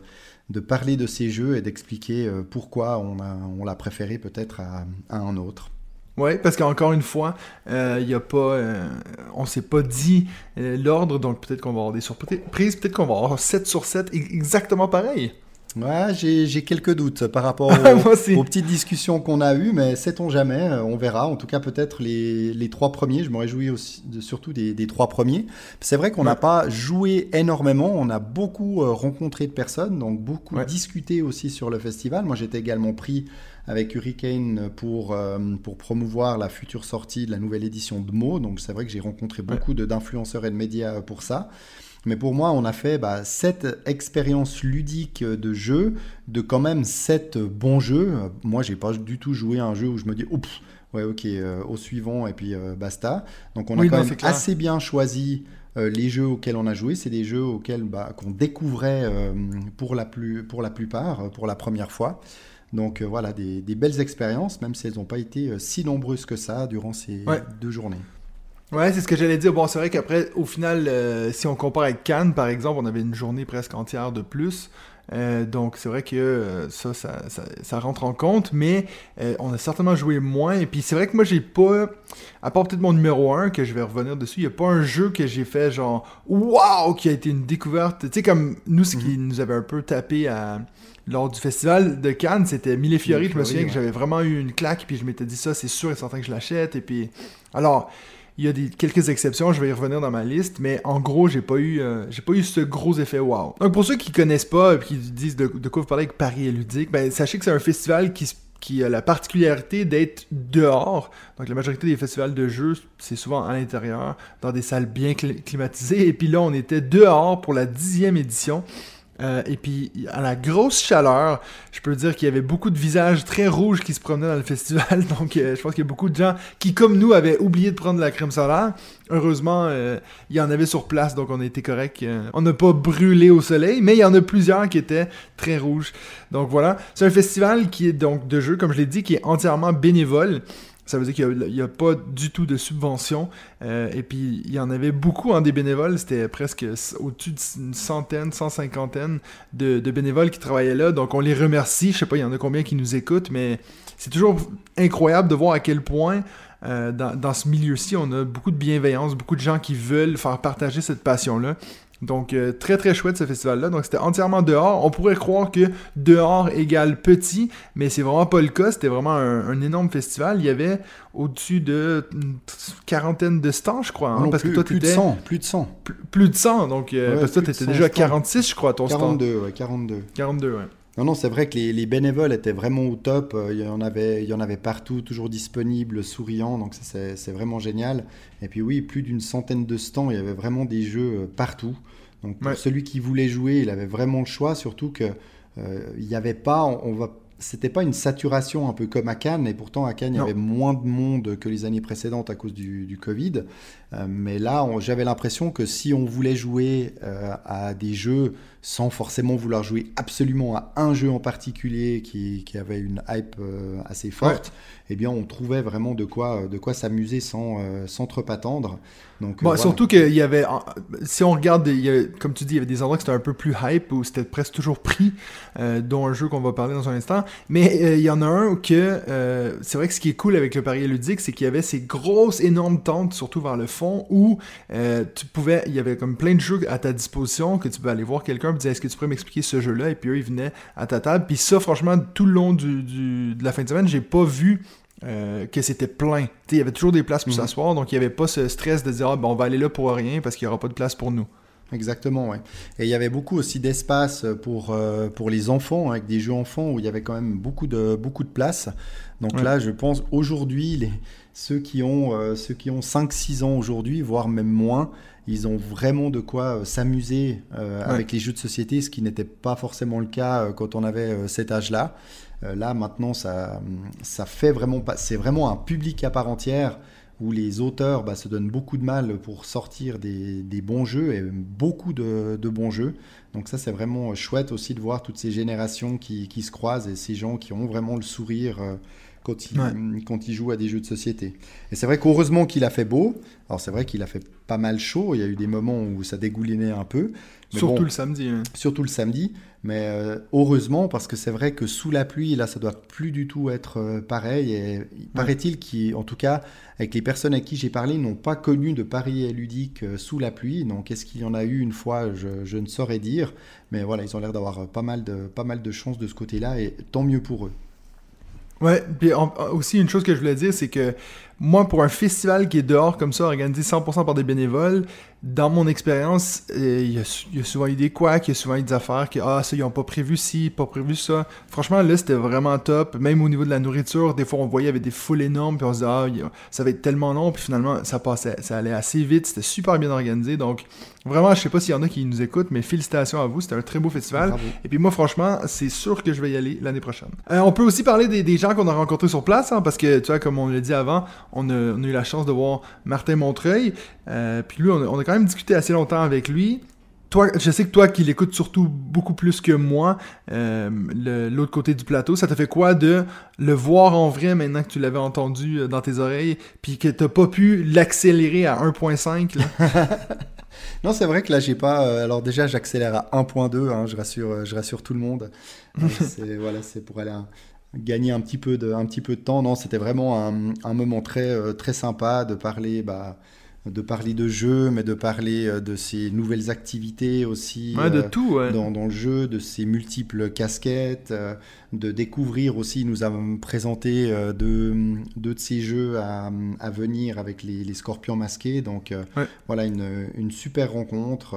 S2: de parler de ces jeux et d'expliquer euh, pourquoi on a- on l'a préféré peut-être à, à un autre.
S1: Ouais, parce qu'encore une fois, euh, y a pas, euh, on s'est pas dit euh, l'ordre, donc peut-être qu'on va avoir des surprises, peut-être qu'on va avoir 7 sur 7 e- exactement pareil.
S2: Ouais, j'ai quelques doutes par rapport aux, petites discussions qu'on a eues, mais sait-on jamais, euh, on verra. En tout cas, peut-être les, les trois premiers. Je me réjouis aussi, surtout des, des trois premiers. C'est vrai qu'on n'a
S1: Ouais.
S2: pas joué énormément, on a beaucoup euh, rencontré de personnes, donc beaucoup
S1: Ouais.
S2: discuté aussi sur le festival. Moi, j'étais également pris avec Hurricane pour, euh, pour promouvoir la future sortie de la nouvelle édition de Mo. Donc, c'est vrai que j'ai rencontré beaucoup d'influenceurs et de médias pour ça. Mais pour moi, on a fait bah, sept expériences ludiques de jeu, de quand même sept bons jeux. Moi, j'ai pas du tout joué à un jeu où je me dis, oups, ouais, ok, euh, au suivant et puis euh, basta. Donc, on a quand même assez bien choisi euh, les jeux auxquels on a joué. C'est des jeux auxquels bah, qu'on découvrait euh, pour, la plus, pour la plupart, euh, pour la première fois. Donc voilà, des, des belles expériences, même si elles n'ont pas été si nombreuses que ça durant ces
S1: Ouais.
S2: deux journées.
S1: Ouais, c'est ce que j'allais dire. Bon, c'est vrai qu'après, au final, euh, si on compare avec Cannes, par exemple, on avait une journée presque entière de plus. Euh, donc, c'est vrai que euh, ça, ça, ça, ça rentre en compte, mais on a certainement joué moins. Et puis, c'est vrai que moi, j'ai pas, à part peut-être mon numéro 1, que je vais revenir dessus, il n'y a pas un jeu que j'ai fait genre, waouh, qui a été une découverte. Tu sais, comme nous, ce qui nous avait un peu tapé à, lors du festival de Cannes, c'était Mille Fiori. Je me souviens que j'avais vraiment eu une claque, puis je m'étais dit ça, c'est sûr et certain que je l'achète. Et puis, alors, il y a des, quelques exceptions, je vais y revenir dans ma liste, mais en gros, j'ai pas eu, euh, j'ai pas eu ce gros effet wow. Donc pour ceux qui connaissent pas et qui disent de, quoi vous parlez avec Paris et ludique, ben sachez que c'est un festival qui, qui a la particularité d'être dehors. Donc la majorité des festivals de jeux, c'est souvent à l'intérieur, dans des salles bien cli- climatisées. Et puis là, on était dehors pour la dixième édition. Euh, et puis, à la grosse chaleur, je peux dire qu'il y avait beaucoup de visages très rouges qui se promenaient dans le festival. Donc, euh, je pense qu'il y a beaucoup de gens qui, comme nous, avaient oublié de prendre de la crème solaire. Heureusement, euh, il y en avait sur place, donc on a été correct. On n'a pas brûlé au soleil, mais il y en a plusieurs qui étaient très rouges. Donc voilà, c'est un festival qui est donc de jeux, comme je l'ai dit, qui est entièrement bénévole. Ça veut dire qu'il n'y a, pas du tout de subvention. Euh, et puis, il y en avait beaucoup en des bénévoles. C'était presque au-dessus d'une centaine, cent cinquantaine de, bénévoles qui travaillaient là. Donc, on les remercie. Je sais pas, il y en a combien qui nous écoutent, mais c'est toujours incroyable de voir à quel point, euh, dans, dans ce milieu-ci, on a beaucoup de bienveillance, beaucoup de gens qui veulent faire partager cette passion-là. Donc, euh, très très chouette ce festival-là. Donc, c'était entièrement dehors. On pourrait croire que dehors égale petit, mais c'est vraiment pas le cas. C'était vraiment un, un énorme festival. Il y avait au-dessus de une quarantaine de stands, je crois. hein,
S2: Non,
S1: parce
S2: plus,
S1: que toi,
S2: plus de
S1: t'étais
S2: 100, plus de 100.
S1: plus, plus de 100. Donc, euh,
S2: Ouais,
S1: parce que toi,
S2: de
S1: t'étais
S2: 100
S1: déjà à
S2: stands.
S1: 46, je crois, ton stand.
S2: 42, ouais, 42.
S1: 42, ouais.
S2: Non, non, c'est vrai que les, les bénévoles étaient vraiment au top. Euh, Il y en avait, il y en avait partout, toujours disponibles, souriants. Donc c'est vraiment génial. Et puis oui, plus d'une centaine de stands. Il y avait vraiment des jeux euh, partout. Donc pour
S1: Ouais.
S2: celui qui voulait jouer, il avait vraiment le choix. Surtout que euh, il n'y avait pas, on, on va, c'était pas une saturation un peu comme à Cannes. Et pourtant à Cannes, il y avait moins de monde que les années précédentes à cause du, du Covid. Euh, mais là, j'avais l'impression que si on voulait jouer euh, à des jeux sans forcément vouloir jouer absolument à un jeu en particulier qui, qui avait une hype euh, assez forte, eh bien, on trouvait vraiment de quoi, de quoi s'amuser sans, euh, sans trop attendre. Donc,
S1: Bon,
S2: euh, voilà.
S1: surtout qu'il y avait, si on regarde, il y a- comme tu dis, il y avait des endroits qui c'était un peu plus hype où c'était presque toujours pris, dont un jeu qu'on va parler dans un instant. Mais il y en a un que, euh, c'est vrai que ce qui est cool avec le pari ludique, c'est qu'il y avait ces grosses, énormes tentes, surtout vers le fond, où euh, tu pouvais, il y avait comme plein de jeux à ta disposition que tu pouvais aller voir quelqu'un et dire est-ce que tu pourrais m'expliquer ce jeu-là, et puis eux ils venaient à ta table. Puis ça, franchement, tout le long du, du- de la fin de semaine, j'ai pas vu euh, que c'était plein. Il y avait toujours des places pour
S2: Mhm.
S1: s'asseoir, donc il n'y avait pas ce stress de dire ah, ben, on va aller là pour rien parce qu'il n'y aura pas de place pour nous.
S2: Exactement, ouais. Et il y avait beaucoup aussi d'espace pour, euh, pour les enfants, avec des jeux enfants où il y avait quand même beaucoup de, beaucoup de place. Donc
S1: Ouais.
S2: là, je pense aujourd'hui, les, ceux qui ont, euh, ceux qui ont 5-6 ans aujourd'hui, voire même moins, ils ont vraiment de quoi euh, s'amuser euh,
S1: Ouais.
S2: avec les jeux de société, ce qui n'était pas forcément le cas quand on avait cet âge-là. Là, maintenant, ça, ça fait vraiment pas. C'est vraiment un public à part entière où les auteurs bah, se donnent beaucoup de mal pour sortir des, des bons jeux et beaucoup de, de bons jeux. Donc ça, c'est vraiment chouette aussi de voir toutes ces générations qui, qui se croisent et ces gens qui ont vraiment le sourire quand ils,
S1: Ouais.
S2: quand ils jouent à des jeux de société. Et c'est vrai qu'heureusement qu'il a fait beau. Alors c'est vrai qu'il a fait pas mal chaud. Il y a eu des moments où ça dégoulinait un peu. Mais
S1: Surtout
S2: bon,
S1: le samedi. hein.
S2: surtout le samedi. Mais euh, heureusement, parce que c'est vrai que sous la pluie, là, ça doit plus du tout être euh, pareil. Et il paraît-il qu'en tout cas, avec les personnes à qui j'ai parlé, n'ont pas connu de paris ludique euh, sous la pluie. Donc, est-ce qu'il y en a eu une fois? Je, je ne saurais dire. Mais voilà, ils ont l'air d'avoir pas mal de, pas mal de chance de ce côté-là. Et tant mieux pour eux.
S1: Ouais, puis en- aussi une chose que je voulais dire, c'est que moi, pour un festival qui est dehors comme ça, organisé 100% par des bénévoles, dans mon expérience, euh, il y, a y souvent eu des couacs, il y a souvent eu des affaires que, ah, ça, ils n'ont pas prévu ci, pas prévu ça. Franchement, là, c'était vraiment top. Même au niveau de la nourriture, des fois, on voyait, avait des foules énormes, puis on se disait, ah, a- ça va être tellement long, puis finalement, ça passait, ça allait assez vite, c'était super bien organisé. Donc, vraiment, je sais pas s'il y en a qui nous écoutent, mais félicitations à vous, c'était un très beau festival.
S2: Bravo.
S1: Et puis moi, franchement, c'est sûr que je vais y aller l'année prochaine. Euh, on peut aussi parler des, des gens qu'on a rencontrés sur place, hein, parce que, tu vois, comme on l'a dit avant, on a, on a eu la chance de voir Martin Montreuil. Euh, puis lui, on a, on a quand même discuté assez longtemps avec lui. Toi, je sais que toi qui l'écoutes surtout beaucoup plus que moi, euh, l'autre côté du plateau, ça t'a fait quoi de le voir en vrai maintenant que tu l'avais entendu euh, dans tes oreilles, puis que t'as pas pu l'accélérer à 1.5 là?
S2: Non, c'est vrai que là, j'ai pas. euh, alors déjà, j'accélère à 1.2. hein, je rassure, je rassure tout le monde. C'est voilà, c'est pour aller gagner un petit peu de, un petit peu de temps. Non, c'était vraiment un, un moment très, euh, très sympa de parler, bah, de parler de jeux, mais de parler euh, de ces nouvelles activités aussi.
S1: Ouais, de
S2: euh,
S1: tout, ouais.
S2: dans, dans le jeu, de ses multiples casquettes, euh, de découvrir aussi, il nous a présenté euh, deux, deux de ces jeux à, à venir avec les, les scorpions masqués. Donc
S1: Ouais.
S2: voilà, une, une super rencontre.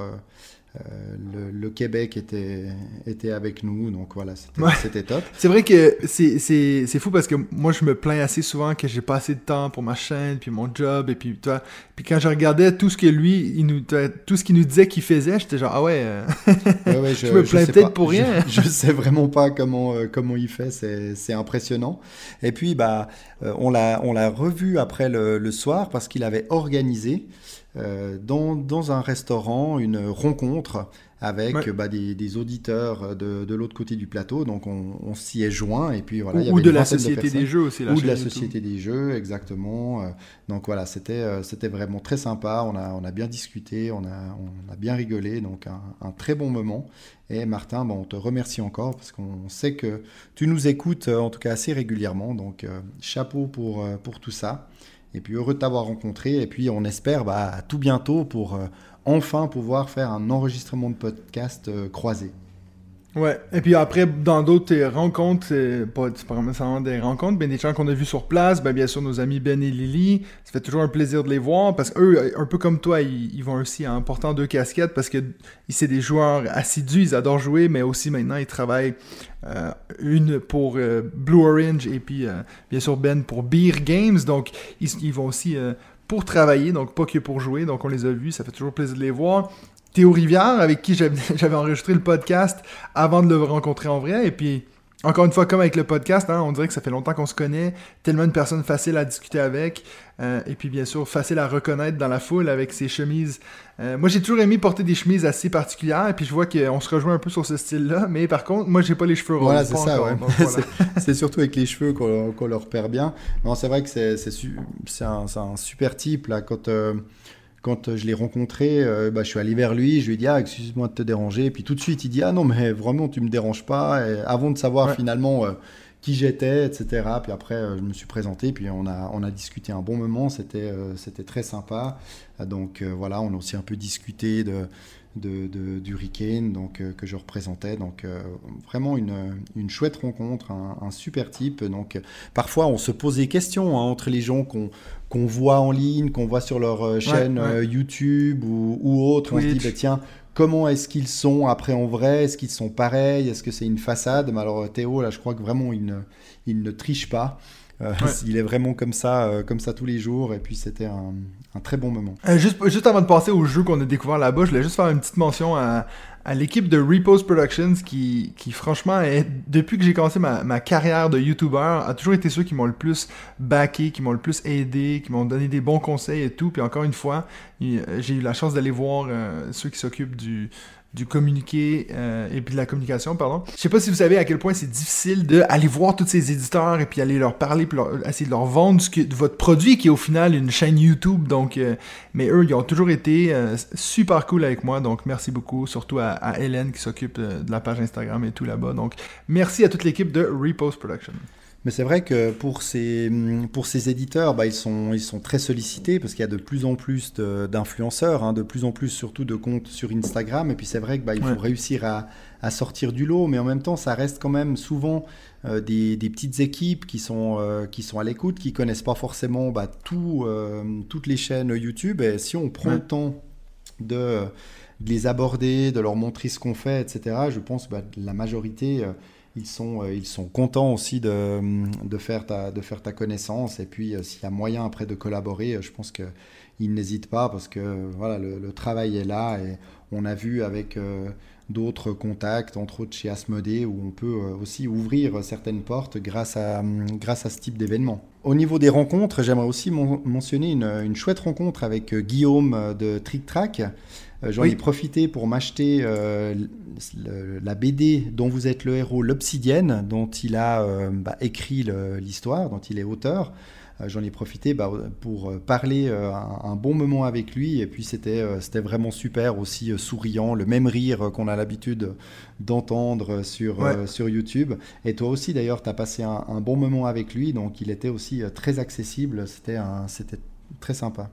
S2: Euh, le, le Québec était, était avec nous, donc voilà, c'était
S1: Ouais.
S2: top.
S1: C'est vrai que c'est- fou parce que moi je me plains assez souvent que j'ai pas assez de temps pour ma chaîne puis mon job et puis toi puis quand je regardais tout ce que lui il nous tout ce qu'il nous disait qu'il faisait j'étais genre ah ouais euh,
S2: Ouais, ouais,
S1: Je me plains peut-être pour rien.
S2: Je, je sais vraiment pas comment euh, comment il fait. C'est impressionnant. Et puis bah euh, on l'a on l'a revu après le, le soir parce qu'il avait organisé dans dans un restaurant une rencontre avec
S1: Ouais.
S2: bah, des, des auditeurs de, de l'autre côté du plateau. Donc on, on s'y est joint et puis voilà. il y
S1: ou,
S2: avait
S1: de la société des jeux aussi la
S2: Ou de la. Société des Jeux, exactement. Euh, Donc voilà, c'était euh, c'était vraiment très sympa. On a, on a bien discuté, on a, on a bien rigolé. Donc un, un très bon moment. Et Martin, on te remercie encore parce qu'on sait que tu nous écoutes euh, en tout cas assez régulièrement. Donc euh, chapeau pour, euh, pour tout ça. Et puis heureux de t'avoir rencontré. Et puis on espère bah, à tout bientôt pour euh, enfin pouvoir faire un enregistrement de podcast euh, croisé.
S1: Ouais, et puis après, dans d'autres rencontres, c'est pas, nécessairement des rencontres, mais des gens qu'on a vus sur place, ben bien sûr nos amis Ben et Lily, ça fait toujours un plaisir de les voir, parce qu'eux, un peu comme toi, ils, vont aussi en portant deux casquettes, parce que c'est des joueurs assidus, ils adorent jouer, mais aussi maintenant ils travaillent euh, une pour euh, Blue Orange, et puis euh, bien sûr Ben pour Beer Games, donc ils, ils vont aussi pour travailler, donc pas que pour jouer, donc on les a vus, ça fait toujours plaisir de les voir. Théo Rivière, avec qui j'avais enregistré le podcast avant de le rencontrer en vrai. Et puis, encore une fois, comme avec le podcast, hein, on dirait que ça fait longtemps qu'on se connaît, tellement une personne facile à discuter avec, euh, et puis bien sûr facile à reconnaître dans la foule avec ses chemises. Euh, moi, j'ai toujours aimé porter des chemises assez particulières, et puis je vois qu'on se rejoint un peu sur ce style-là, mais par contre, moi, j'ai pas les cheveux.
S2: Voilà, c'est ça. ouais.
S1: voilà.
S2: C'est- surtout avec les cheveux qu'on qu'on leur perd bien. Non, c'est vrai que un, c'est un super type là. Quand euh, quand je l'ai rencontré, euh, bah, je suis allé vers lui, je lui ai dit ah excuse-moi de te déranger, et puis tout de suite il dit ah non mais vraiment tu me déranges pas. Et avant de savoir
S1: Ouais.
S2: finalement euh, qui j'étais, etc. Puis après euh, je me suis présenté, puis on a on a discuté un bon moment. C'était euh, c'était très sympa. Euh, Donc voilà, on a aussi un peu discuté de de, de- du Hurricane donc, que je représentais. Donc vraiment une, une chouette rencontre, un, un super type. Donc parfois on se pose des questions hein, entre les gens qu'on qu'on voit en ligne, qu'on voit sur leur chaîne
S1: ouais.
S2: YouTube ou, ou autre. On se dit bah, tiens comment est-ce qu'ils sont après en vrai? Est-ce qu'ils sont pareils? Est-ce que c'est une façade? Mais alors Théo là je crois que vraiment il ne, il ne triche pas. Euh,
S1: Ouais.
S2: Il est vraiment comme ça, euh, comme ça tous les jours, et puis c'était un, un très bon moment.
S1: Euh, juste, juste avant de passer au jeu qu'on a découvert là-bas, je voulais juste faire une petite mention à, à l'équipe de Repose Productions qui, qui franchement, est, depuis que j'ai commencé ma, ma carrière de YouTuber, a toujours été ceux qui m'ont le plus backé, qui m'ont le plus aidé, qui m'ont donné des bons conseils et tout. Puis encore une fois, j'ai eu la chance d'aller voir euh, ceux qui s'occupent du du communiqué euh, et puis de la communication, pardon. Je sais pas si vous savez à quel point c'est difficile de aller voir tous ces éditeurs et puis aller leur parler puis essayer de leur vendre de votre produit qui est au final une chaîne YouTube. Donc, euh, mais eux, ils ont toujours été euh, super cool avec moi. Donc, merci beaucoup, surtout à, à Hélène qui s'occupe de la page Instagram et tout là-bas. Donc, merci à toute l'équipe de Repost Production.
S2: Mais c'est vrai que pour ces, pour ces éditeurs, bah, ils, sont, ils sont très sollicités parce qu'il y a de plus en plus d'influenceurs, hein, de plus en plus surtout de comptes sur Instagram. Et puis c'est vrai qu'il bah, il
S1: Ouais.
S2: faut réussir à, à sortir du lot, mais en même temps, ça reste quand même souvent euh, des, des petites équipes qui sont, euh, qui sont à l'écoute, qui connaissent pas forcément bah, tout, euh, toutes les chaînes YouTube. Et si on prend
S1: Ouais.
S2: le temps de, de les aborder, de leur montrer ce qu'on fait, etc., je pense que bah, la majorité... ils sont, euh, ils sont contents aussi de, de, faire ta, de faire ta connaissance. Et puis, euh, s'il y a moyen après de collaborer, euh, je pense qu'ils n'hésitent pas parce que voilà, le, travail est là. Et on a vu avec d'autres contacts, entre autres chez Asmodée, où on peut aussi ouvrir certaines portes grâce à, grâce à ce type d'événement. Au niveau des rencontres, j'aimerais aussi mentionner une, une chouette rencontre avec Guillaume de Trick Track. Euh, J'en
S1: Oui.
S2: ai profité pour m'acheter euh, la BD dont vous êtes le héros, l'Obsidienne, dont il a euh, bah, écrit l'histoire, dont il est auteur. J'en ai profité bah, pour parler un, un bon moment avec lui. Et puis c'était vraiment super, aussi souriant, le même rire qu'on a l'habitude d'entendre sur,
S1: Ouais.
S2: sur YouTube. Et toi aussi, d'ailleurs, tu as passé un, un bon moment avec lui. Donc il était aussi très accessible. C'était très sympa.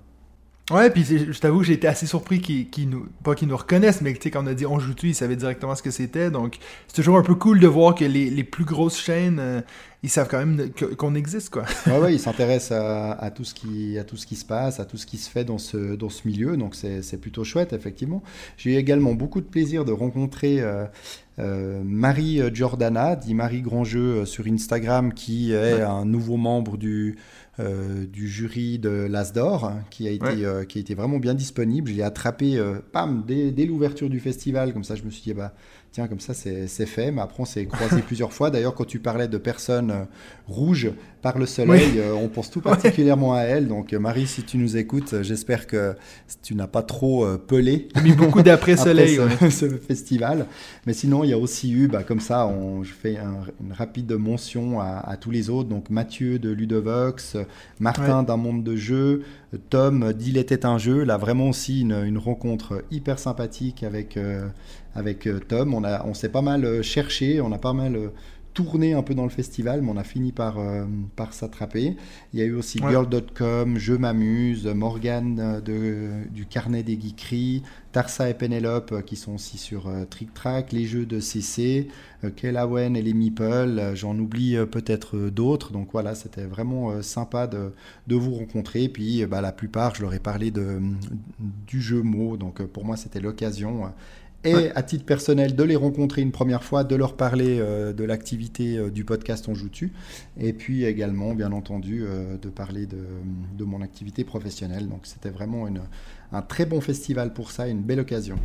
S1: Ouais, puis je t'avoue, j'ai été assez surpris qu'ils qu'ils nous, pas qu'ils nous reconnaissent, mais tu sais, quand on a dit on joue tu, ils savaient directement ce que c'était. Donc, c'est toujours un peu cool de voir que les, les plus grosses chaînes, euh, ils savent quand même qu'on existe, quoi.
S2: Ouais, ouais, il s'intéresse à, à tout ce qui, à tout ce qui se passe, à tout ce qui se fait dans ce, dans ce milieu, donc c'est c'est plutôt chouette, effectivement. J'ai eu également beaucoup de plaisir de rencontrer euh, euh, Marie Giordana, dit Marie Grandjeu euh, sur Instagram, qui est
S1: Ouais.
S2: un nouveau membre du, euh, du jury de l'As d'Or, hein, qui, a été,
S1: Ouais.
S2: euh, qui a été vraiment bien disponible. Je l'ai attrapé, euh, pam, dès, dès l'ouverture du festival, comme ça je me suis dit, bah, tiens, comme ça c'est fait, mais après on s'est croisé plusieurs fois. D'ailleurs, quand tu parlais de personnes euh, rouges par le soleil, euh, on pense tout particulièrement à elle. Donc euh, Marie, si tu nous écoutes, j'espère que tu n'as pas trop pelé
S1: mis beaucoup d'après-soleil,
S2: après
S1: ouais.
S2: ce, festival. Mais sinon, il y a aussi eu, bah, comme ça, on, je fais un- une rapide mention à, à tous les autres. Donc Mathieu de Ludovox, Martin d'un monde de jeu, Tom d'Il était un jeu. Là, vraiment aussi une, une rencontre hyper sympathique avec, euh, avec euh, Tom. On, a, on s'est pas mal euh, cherché, on a pas mal euh, tourné un peu dans le festival, mais on a fini par, euh, par s'attraper. Il y a eu aussi
S1: Ouais.
S2: Girl.com, Je m'amuse, Morgane de, du Carnet des Geekeries, Tarsa et Penelope qui sont aussi sur euh, Trick Track, les jeux de CC, euh, Kelawen et les Meeple, j'en oublie peut-être d'autres. Donc voilà, c'était vraiment sympa de, de vous rencontrer. Puis bah, la plupart, je leur ai parlé de, du jeu mot, donc pour moi c'était l'occasion. Et
S1: Ouais.
S2: à titre personnel, de les rencontrer une première fois, de leur parler euh, de l'activité euh, du podcast On joue tu, et puis également, bien entendu, euh, de parler de, de mon activité professionnelle. Donc c'était vraiment une, un très bon festival pour ça, une belle occasion.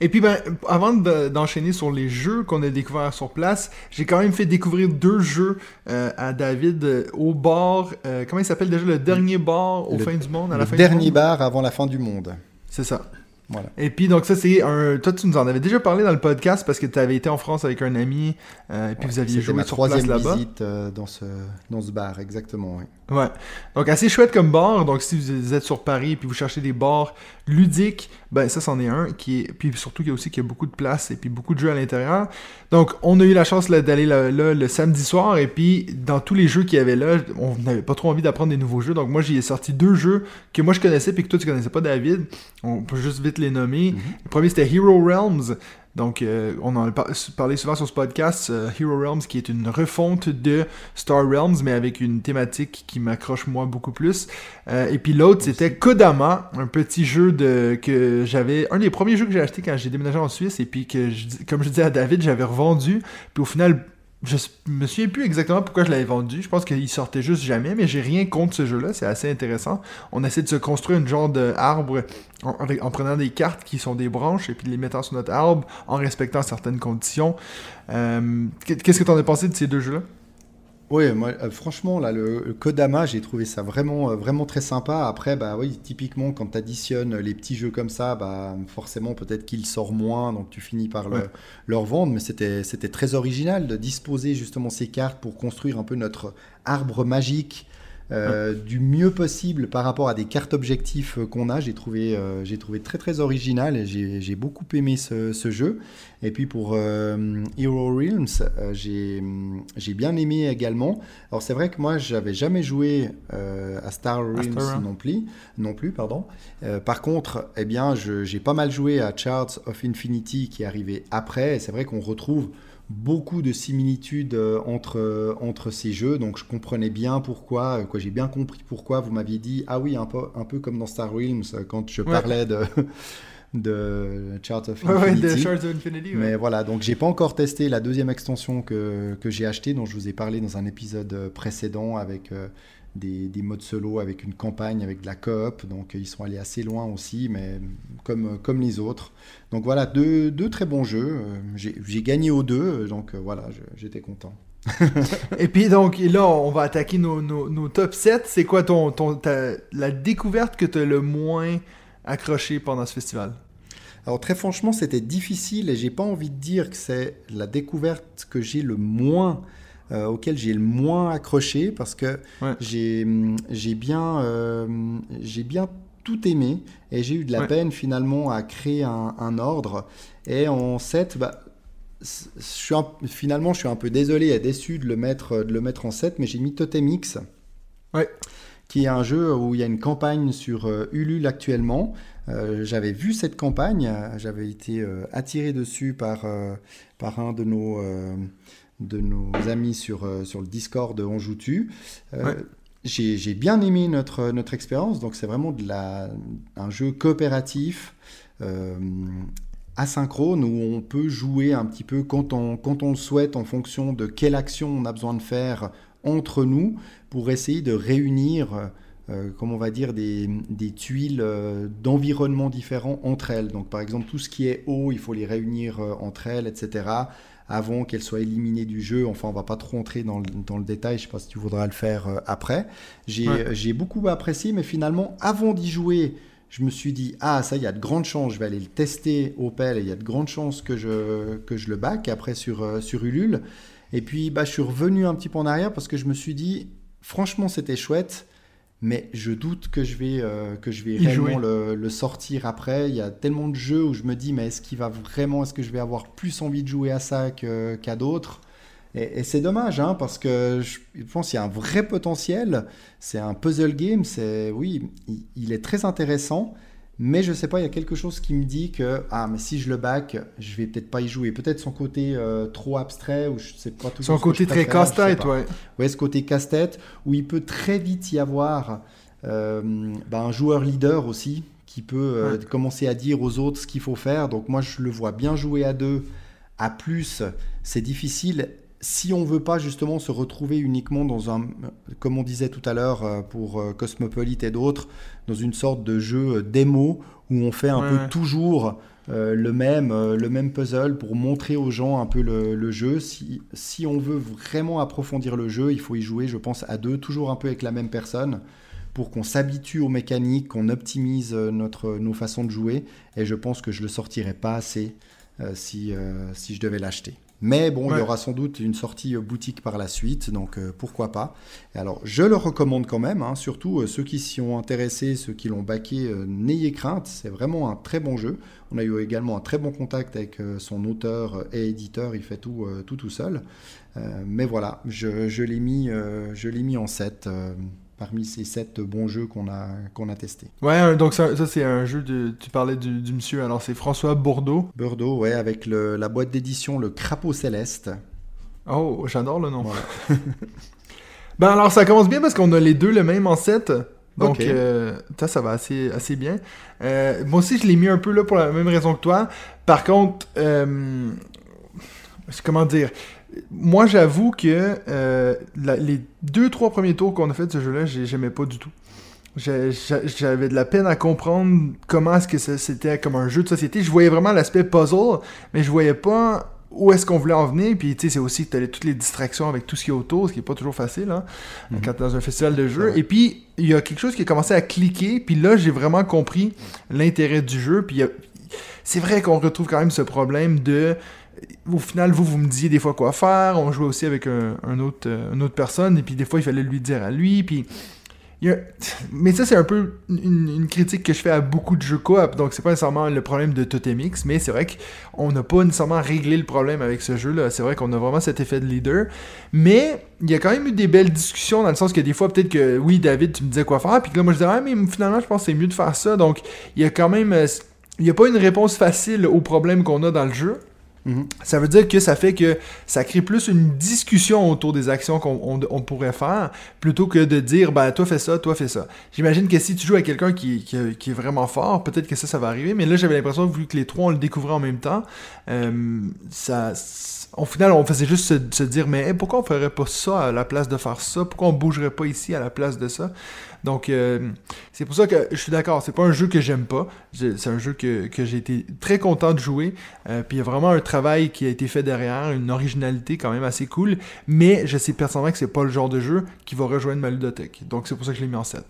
S1: Et puis, ben, avant de- d'enchaîner sur les jeux qu'on a découverts sur place, j'ai quand même fait découvrir deux jeux euh, à David euh, au bar. euh, comment il s'appelle déjà? Le dernier bar au
S2: Le-
S1: fin du monde, à
S2: Le
S1: la fin
S2: dernier
S1: du monde?
S2: bar avant la fin du monde.
S1: C'est ça.
S2: Voilà.
S1: Et puis, donc, ça, c'est un. Toi, tu nous en avais déjà parlé dans le podcast parce que tu avais été en France avec un ami euh, et puis vous aviez joué
S2: ma
S1: sur place là-bas.
S2: visite euh, dans, ce, dans ce bar, exactement. oui.
S1: Ouais. Donc assez chouette comme bar. Donc si vous êtes sur Paris et puis vous cherchez des bars ludiques, ben ça c'en est un qui est puis surtout qu'il y a aussi qu'il y a beaucoup de place et puis beaucoup de jeux à l'intérieur. Donc on a eu la chance d'aller là, là, le samedi soir et puis dans tous les jeux qu'il y avait là, on n'avait pas trop envie d'apprendre des nouveaux jeux. Donc moi j'y ai sorti deux jeux que moi je connaissais puis que toi tu connaissais pas David. On peut juste vite les nommer. Le premier c'était Hero Realms. Donc, euh, on en a par- parlé souvent sur ce podcast, euh, Hero Realms, qui est une refonte de Star Realms, mais avec une thématique qui m'accroche moi beaucoup plus. Euh, et puis l'autre, c'était Kodama, un petit jeu de que j'avais, un des premiers jeux que j'ai acheté quand j'ai déménagé en Suisse, et puis que, je comme je disais à David, j'avais revendu. Puis au final, je me souviens plus exactement pourquoi je l'avais vendu. Je pense qu'il sortait juste jamais, mais j'ai rien contre ce jeu-là. C'est assez intéressant. On essaie de se construire une genre d'arbre en prenant des cartes qui sont des branches et puis les mettant sur notre arbre en respectant certaines conditions. Euh, Qu'est-ce que tu en as pensé de ces deux jeux-là?
S2: Oui, moi, euh, franchement, là, le, le Kodama, j'ai trouvé ça vraiment, euh, vraiment très sympa. Après, bah oui, typiquement, quand tu additionnes les petits jeux comme ça, bah forcément, peut-être qu'il sort moins, donc tu finis par le,
S1: Ouais.
S2: le revendre. Mais c'était, c'était très original de disposer justement ces cartes pour construire un peu notre arbre magique euh, du mieux possible par rapport à des cartes objectifs euh, qu'on a. J'ai trouvé, euh, j'ai trouvé très très original et j'ai, j'ai beaucoup aimé ce, ce jeu. Et puis pour euh, Hero Realms, j'ai, j'ai bien aimé également. Alors c'est vrai que moi j'avais jamais joué à Star Realms non plus, non plus pardon. Par contre, eh bien je- j'ai pas mal joué à Charts of Infinity qui est arrivé après. Et c'est vrai qu'on retrouve beaucoup de similitudes euh, entre, euh, entre ces jeux, donc je comprenais bien pourquoi, euh, quoi, j'ai bien compris pourquoi vous m'aviez dit, ah oui, un peu, un peu comme dans Star Realms, quand je
S1: Ouais.
S2: parlais de, de Chart of
S1: Ouais, ouais,
S2: Infinity.
S1: de of Infinity. ouais.
S2: Mais voilà, donc j'ai pas encore testé la deuxième extension que, que j'ai achetée, dont je vous ai parlé dans un épisode précédent avec euh, des, des modes solo, avec une campagne, avec de la coop. Donc ils sont allés assez loin aussi, mais comme, comme les autres. Donc voilà, deux, deux très bons jeux. Euh, J'ai gagné aux deux, euh, donc euh, voilà, j'étais content.
S1: Et puis donc, là, on va attaquer nos, nos, nos top 7. C'est quoi ton, ton, ta- la découverte que tu as le moins accroché pendant ce festival?
S2: Alors très franchement, c'était difficile et j'ai pas envie de dire que c'est la découverte que j'ai le moins, euh, auquel j'ai le moins accroché parce que
S1: Ouais.
S2: j'ai j'ai bien, euh, j'ai bien tout aimé et j'ai eu de la
S1: Ouais.
S2: peine finalement à créer un, un ordre. Et en 7, bah, je suis un- finalement, je suis un peu désolé et déçu de le mettre, de le mettre en 7, mais j'ai mis Totem X.
S1: Ouais.
S2: Qui est un jeu où il y a une campagne sur euh, Ulule actuellement. Euh, j'avais vu cette campagne, j'avais été euh, attiré dessus par, par un de nos, de nos amis sur, euh, sur le Discord de On Joue Tu. Euh,
S1: Ouais.
S2: J'ai j'ai bien aimé notre, notre expérience, donc c'est vraiment de la, un jeu coopératif, euh, asynchrone, où on peut jouer un petit peu quand on, quand on le souhaite en fonction de quelle action on a besoin de faire entre nous pour essayer de réunir euh, comme on va dire, des, des tuiles euh, d'environnements différents entre elles. Donc par exemple, tout ce qui est eau, il faut les réunir euh, entre elles, etc. avant qu'elles soient éliminées du jeu. Enfin, on va pas trop entrer dans le, dans le détail, je sais pas si tu voudras le faire euh, après. J'ai
S1: Ouais.
S2: beaucoup apprécié, mais finalement, avant d'y jouer, je me suis dit, ah ça, il y a de grandes chances, je vais aller le tester au PEL, et il y a de grandes chances que je, que je le back après sur, sur Ulule. Et puis, bah, je suis revenu un petit peu en arrière parce que je me suis dit, franchement, c'était chouette, mais je doute que je vais, euh, que je vais
S1: Y
S2: réellement le, le sortir après. Il y a tellement de jeux où je me dis, mais est-ce qu'il va vraiment, est-ce que je vais avoir plus envie de jouer à ça qu'à d'autres? Et, et c'est dommage, hein, parce que je je pense qu'il y a un vrai potentiel. C'est un puzzle game, c'est, oui, il, il est très intéressant. Mais je sais pas, il y a quelque chose qui me dit que ah mais si je le back, je vais peut-être pas y jouer. Peut-être son côté euh, trop abstrait ou je sais pas tout.
S1: Son côté très casse-tête, ouais.
S2: Ouais, ce côté casse-tête, où il peut très vite y avoir euh, bah, un joueur leader aussi, qui peut euh,
S1: Ouais.
S2: commencer à dire aux autres ce qu'il faut faire. Donc moi, je le vois bien jouer à deux. À plus, c'est difficile. Si on veut pas justement se retrouver uniquement dans un, comme on disait tout à l'heure euh, pour euh, Cosmopolite et d'autres, dans une sorte de jeu euh, démo où on fait un
S1: Ouais,
S2: peu
S1: ouais.
S2: toujours euh, le même, euh, le même puzzle pour montrer aux gens un peu le, le jeu. Si, si on veut vraiment approfondir le jeu, il faut y jouer, je pense, à deux, toujours un peu avec la même personne pour qu'on s'habitue aux mécaniques, qu'on optimise notre, nos façons de jouer. Et je pense que je le sortirais pas assez euh, si, si je devais l'acheter. Mais bon, il y aura sans doute une sortie euh, boutique par la suite, donc euh, pourquoi pas. Alors, je le recommande quand même, hein, surtout euh, ceux qui s'y ont intéressés, ceux qui l'ont baqué, euh, n'ayez crainte, c'est vraiment un très bon jeu. On a eu également un très bon contact avec son auteur et éditeur, il fait tout tout, tout seul. Mais voilà, je, je l'ai mis, je l'ai mis en 7 parmi ces 7 bons jeux qu'on a, qu'on a testés.
S1: Ouais, un- donc ça, ça, c'est un jeu de. Tu parlais du, du monsieur, alors c'est François Bourdeau.
S2: Bordeaux, ouais, avec le- la boîte d'édition Le Crapaud Céleste.
S1: Oh, j'adore le nom.
S2: Voilà.
S1: Ben alors ça commence bien parce qu'on a les deux le même en 7. Donc euh, ça, ça va assez, assez bien. Euh, moi aussi, je l'ai mis un peu là pour la même raison que toi. Par contre, euh, comment dire? Moi, j'avoue que euh, la- les deux, trois premiers tours qu'on a fait de ce jeu-là, j'ai- j'aimais pas du tout. J'avais de la peine à comprendre comment est-ce que c'était comme un jeu de société. Je voyais vraiment l'aspect puzzle, mais je voyais pas où est-ce qu'on voulait en venir. Puis, tu sais, c'est aussi que t'as les- toutes les distractions avec tout ce qui est autour, ce qui est pas toujours facile, hein,
S2: Mhm.
S1: quand t'es dans un festival de
S2: vrai.
S1: Et puis, il y a quelque chose qui a commencé à cliquer. Puis là, j'ai vraiment compris l'intérêt du jeu. Puis, c'est vrai qu'on retrouve quand même ce problème de... Au final, vous, vous me disiez des fois quoi faire. On jouait aussi avec un, autre, euh, une autre personne. Et puis, des fois, il fallait lui dire à lui. Puis... Mais ça, c'est un peu une, critique que je fais à beaucoup de jeux coop. Donc, c'est pas nécessairement le problème de Totemix, mais c'est vrai qu'on n'a pas nécessairement réglé le problème avec ce jeu-là. C'est vrai qu'on a vraiment cet effet de leader. Mais il y a quand même eu des belles discussions dans le sens que des fois, peut-être que oui, David, tu me disais quoi faire. Puis là, moi, je disais, ah, mais finalement, je pense que c'est mieux de faire ça. Donc, il y a quand même. euh, Il n'y a pas une réponse facile au problème qu'on a dans le jeu. Ça veut dire que ça fait que ça crée plus une discussion autour des actions qu'on on- on pourrait faire plutôt que de dire ben toi fais ça, toi fais ça. J'imagine que si tu joues avec quelqu'un qui, est vraiment fort, peut-être que ça, ça va arriver. Mais là, j'avais l'impression, vu que les trois on le découvrait en même temps, euh, ça, au final, on faisait juste se, se dire mais pourquoi on ferait pas ça à la place de faire ça? Pourquoi on bougerait pas ici à la place de ça? Donc, euh, c'est pour ça que je suis d'accord. C'est pas un jeu que j'aime pas. C'est un jeu que, que j'ai été très content de jouer. Euh, puis il y a vraiment un travail qui a été fait derrière, une originalité quand même assez cool. Mais je sais personnellement que c'est pas le genre de jeu qui va rejoindre ma ludothèque. Donc c'est pour ça que je l'ai mis en 7.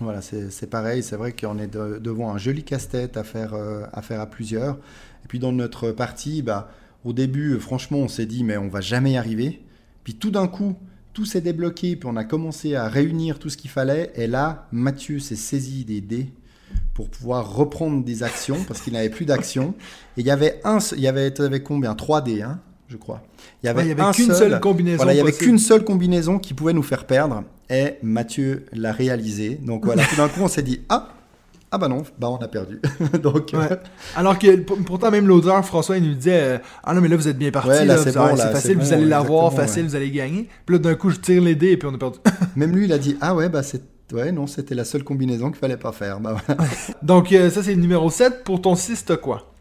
S2: Voilà, c'est pareil. C'est vrai qu'on est de- devant un joli casse-tête à faire, euh, à faire à plusieurs. Et puis dans notre partie, bah, au début, franchement, on s'est dit, mais on va jamais y arriver. Puis tout d'un coup, tout s'est débloqué, puis on a commencé à réunir tout ce qu'il fallait. Et là, Mathieu s'est saisi des dés pour pouvoir reprendre des actions, parce qu'il n'avait plus d'actions. Et il y avait un, il y avait, combien? 3 dés, hein, je crois. Il y avait,
S1: Ouais, il y avait
S2: un
S1: qu'une
S2: seul,
S1: seule combinaison.
S2: voilà, il y avait qu'une seule combinaison qui pouvait nous faire perdre. Et Mathieu l'a réalisé. Donc voilà, tout d'un coup, on s'est dit, ah, ah bah non, bah on a perdu. Donc, euh.
S1: Alors que pour- pourtant, même l'auteur, François, il nous disait euh, Ah non, mais là, vous êtes bien parti.
S2: Ouais, là,
S1: là,
S2: c'est bon,
S1: facile, vous allez l'avoir, facile,
S2: ouais.
S1: vous allez gagner. Puis là, d'un coup, je tire les dés et puis on a perdu.
S2: même lui, il a dit, ah ouais, bah c'est, ouais, non, c'était la seule combinaison qu'il fallait pas faire. Bah.
S1: Donc, euh, ça, c'est le numéro 7. Pour ton 6, t'as quoi?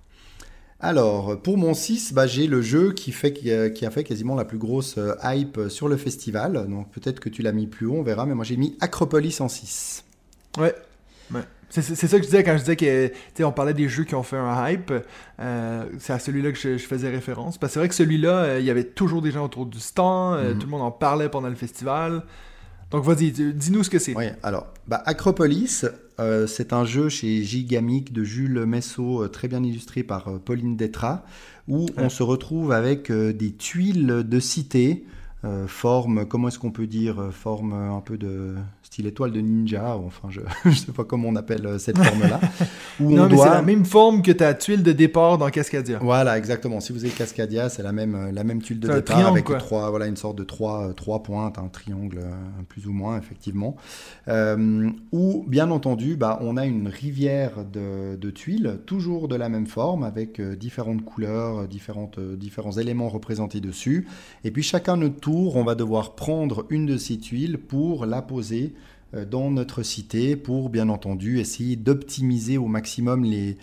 S2: Alors, pour mon 6, bah, j'ai le jeu qui, fait, qui, a, fait quasiment la plus grosse hype sur le festival. Donc peut-être que tu l'as mis plus haut, on verra. Mais moi, j'ai mis Acropolis en 6.
S1: Ouais. ouais. C'est ça que je disais quand je disais que, tu sais, on parlait des jeux qui ont fait un hype. euh, c'est à celui-là que je, je faisais référence. Parce que c'est vrai que celui-là, euh, il y avait toujours des gens autour du stand. euh,
S2: Mhm.
S1: Tout le monde en parlait pendant le festival. Donc, vas-y, dis-nous ce que c'est.
S2: Oui, alors, bah, Acropolis, c'est un jeu chez Gigamic de Jules Messot, très bien illustré par Pauline Détra, où on se retrouve avec des tuiles de cité, forme, comment est-ce qu'on peut dire, forme un peu de style étoile de ninja, ou enfin, je ne sais pas comment on appelle euh, cette forme-là, où
S1: Non,
S2: on
S1: mais
S2: doit...
S1: c'est la même forme que ta tuile de départ dans Cascadia.
S2: Voilà, exactement. Si vous avez Cascadia, c'est la même, euh, la même tuile de
S1: C'est
S2: départ
S1: triangle,
S2: avec
S1: quoi.
S2: trois, voilà, une sorte de trois, euh, trois pointes, un triangle plus ou moins, effectivement. Euh, où, bien entendu, bah, on a une rivière de, de tuiles, toujours de la même forme, avec différentes couleurs, différentes, différents éléments représentés dessus. Et puis, chacun notre tour, on va devoir prendre une de ces tuiles pour la poser dans notre cité pour bien entendu essayer d'optimiser au maximum les,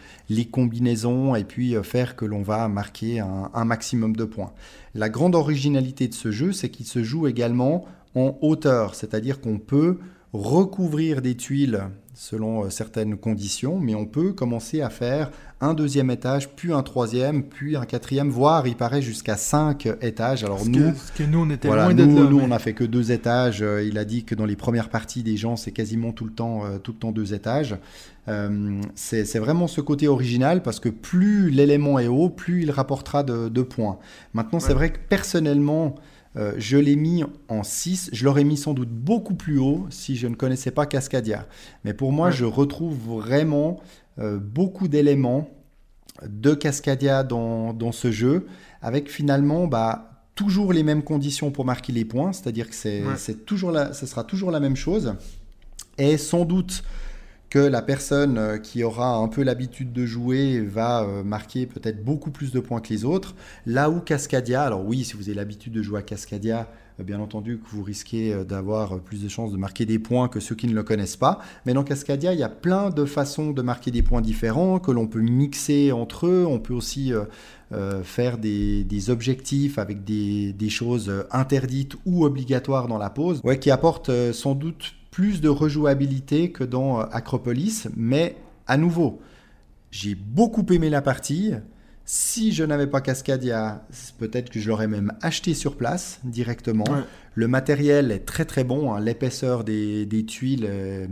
S2: combinaisons et puis euh, faire que l'on va marquer un maximum de points. La grande originalité de ce jeu, c'est qu'il se joue également en hauteur, c'est-à-dire qu'on peut recouvrir des tuiles selon euh, certaines conditions, mais on peut commencer à faire un deuxième étage, puis un troisième, puis un quatrième, voire il paraît jusqu'à cinq étages. Alors
S1: Parce
S2: nous,
S1: que, parce que nous, on était
S2: voilà,
S1: loin
S2: nous,
S1: là.
S2: nous,
S1: mais-
S2: on a fait que deux étages. Euh, Il a dit que dans les premières parties des gens, c'est quasiment tout le temps, euh, tout le temps deux étages. Euh, c'est vraiment ce côté original parce que plus l'élément est haut, plus il rapportera de, de points. Maintenant, c'est vrai que personnellement, euh, je l'ai mis en 6. Je l'aurais mis sans doute beaucoup plus haut si je ne connaissais pas Cascadia. Mais pour moi,
S1: Ouais.
S2: je retrouve vraiment euh, beaucoup d'éléments de Cascadia dans, dans ce jeu, avec finalement bah, toujours les mêmes conditions pour marquer les points, c'est-à-dire que c'est
S1: Ouais.
S2: c'est toujours la, ce sera toujours la même chose. Et sans doute que la personne euh, qui aura un peu l'habitude de jouer va euh, marquer peut-être beaucoup plus de points que les autres. Là où Cascadia, alors oui, si vous avez l'habitude de jouer à Cascadia, euh, bien entendu que vous risquez d'avoir plus de chances de marquer des points que ceux qui ne le connaissent pas. Mais dans Cascadia, il y a plein de façons de marquer des points différents que l'on peut mixer entre eux. On peut aussi faire des, objectifs avec des, choses interdites ou obligatoires dans la pause, qui apportent sans doute plus de rejouabilité que dans euh, Acropolis, mais à nouveau, j'ai beaucoup aimé la partie. Si je n'avais pas Cascadia, peut-être que je l'aurais même acheté sur place directement.
S1: Ouais.
S2: Le matériel est très très bon, hein. l'épaisseur des, des tuiles euh,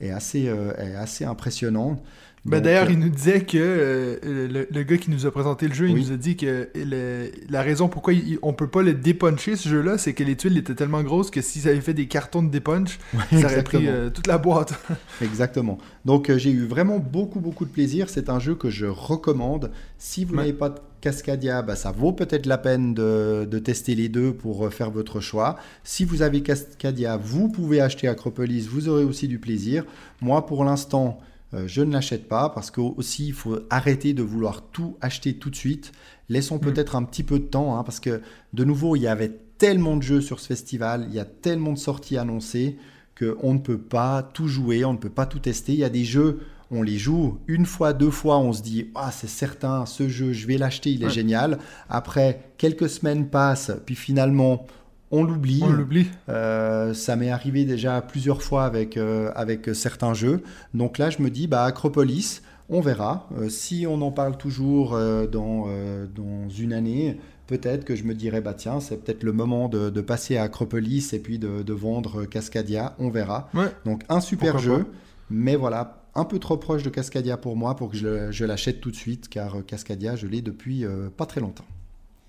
S2: est, assez, euh, est assez impressionnante.
S1: Ben, D'ailleurs,
S2: euh,
S1: il nous disait que euh, le, le gars qui nous a présenté le jeu, il nous a dit que le- la raison pourquoi il- on peut pas le dépuncher ce jeu-là, c'est que les tuiles étaient tellement grosses que s'ils avaient fait des cartons de dépunch, ça aurait pris euh, toute la boîte.
S2: Exactement. Donc euh, j'ai eu vraiment beaucoup beaucoup de plaisir. C'est un jeu que je recommande. Si vous
S1: Ouais.
S2: n'avez pas de Cascadia, bah, ça vaut peut-être la peine de, de tester les deux pour euh, faire votre choix. Si vous avez Cascadia, vous pouvez acheter Acropolis. Vous aurez aussi du plaisir. Moi, pour l'instant, euh, je ne l'achète pas parce que aussi il faut arrêter de vouloir tout acheter tout de suite. Laissons
S1: Mm.
S2: peut-être un petit peu de temps hein, parce que de nouveau, il y avait tellement de jeux sur ce festival, il y a tellement de sorties annoncées qu'on ne peut pas tout jouer, on ne peut pas tout tester. Il y a des jeux, on les joue une fois, deux fois, on se dit ah c'est certain, ce jeu je vais l'acheter, il est
S1: Ouais.
S2: génial. Après quelques semaines passent, puis finalement on l'oublie.
S1: On l'oublie.
S2: Euh, ça m'est arrivé déjà plusieurs fois avec, euh, avec certains jeux. Donc là, je me dis, bah, Acropolis, on verra. Euh, si on en parle toujours dans, dans une année, peut-être que je me dirais, bah tiens, c'est peut-être le moment de, de passer à Acropolis et puis de, de vendre Cascadia. On verra.
S1: Ouais.
S2: Donc un super
S1: Pourquoi
S2: jeu, mais voilà, un peu trop proche de Cascadia pour moi pour que je, je l'achète tout de suite, car Cascadia, je l'ai depuis pas très longtemps.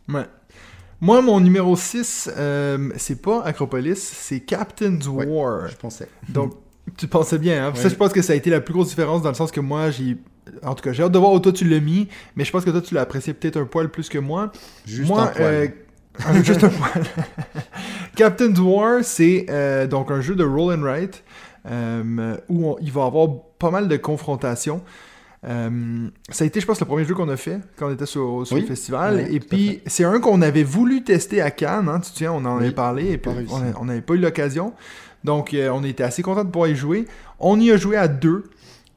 S1: Ouais. Moi, mon numéro 6, euh, c'est pas Acropolis, c'est Captain's
S2: Ouais.
S1: War.
S2: Je pensais.
S1: Donc, tu pensais bien, hein? Ça, je pense que ça a été la plus grosse différence dans le sens que moi, j'ai. En tout cas, j'ai hâte de voir où toi tu l'as mis, mais je pense que toi tu l'as apprécié peut-être un poil plus que moi.
S2: Juste
S1: moi,
S2: un poil.
S1: euh, juste un poil. Captain's War, c'est euh, donc un jeu de roll and write où on- il va y avoir pas mal de confrontations. Euh, ça a été, je pense, le premier jeu qu'on a fait quand on était sur, sur
S2: Oui.
S1: le festival. Et puis, c'est un qu'on avait voulu tester à Cannes. hein, tu te souviens, on en
S2: Oui,
S1: avait parlé et puis on n'avait pas eu l'occasion. Donc, euh, on était assez content de pouvoir y jouer. On y a joué à deux.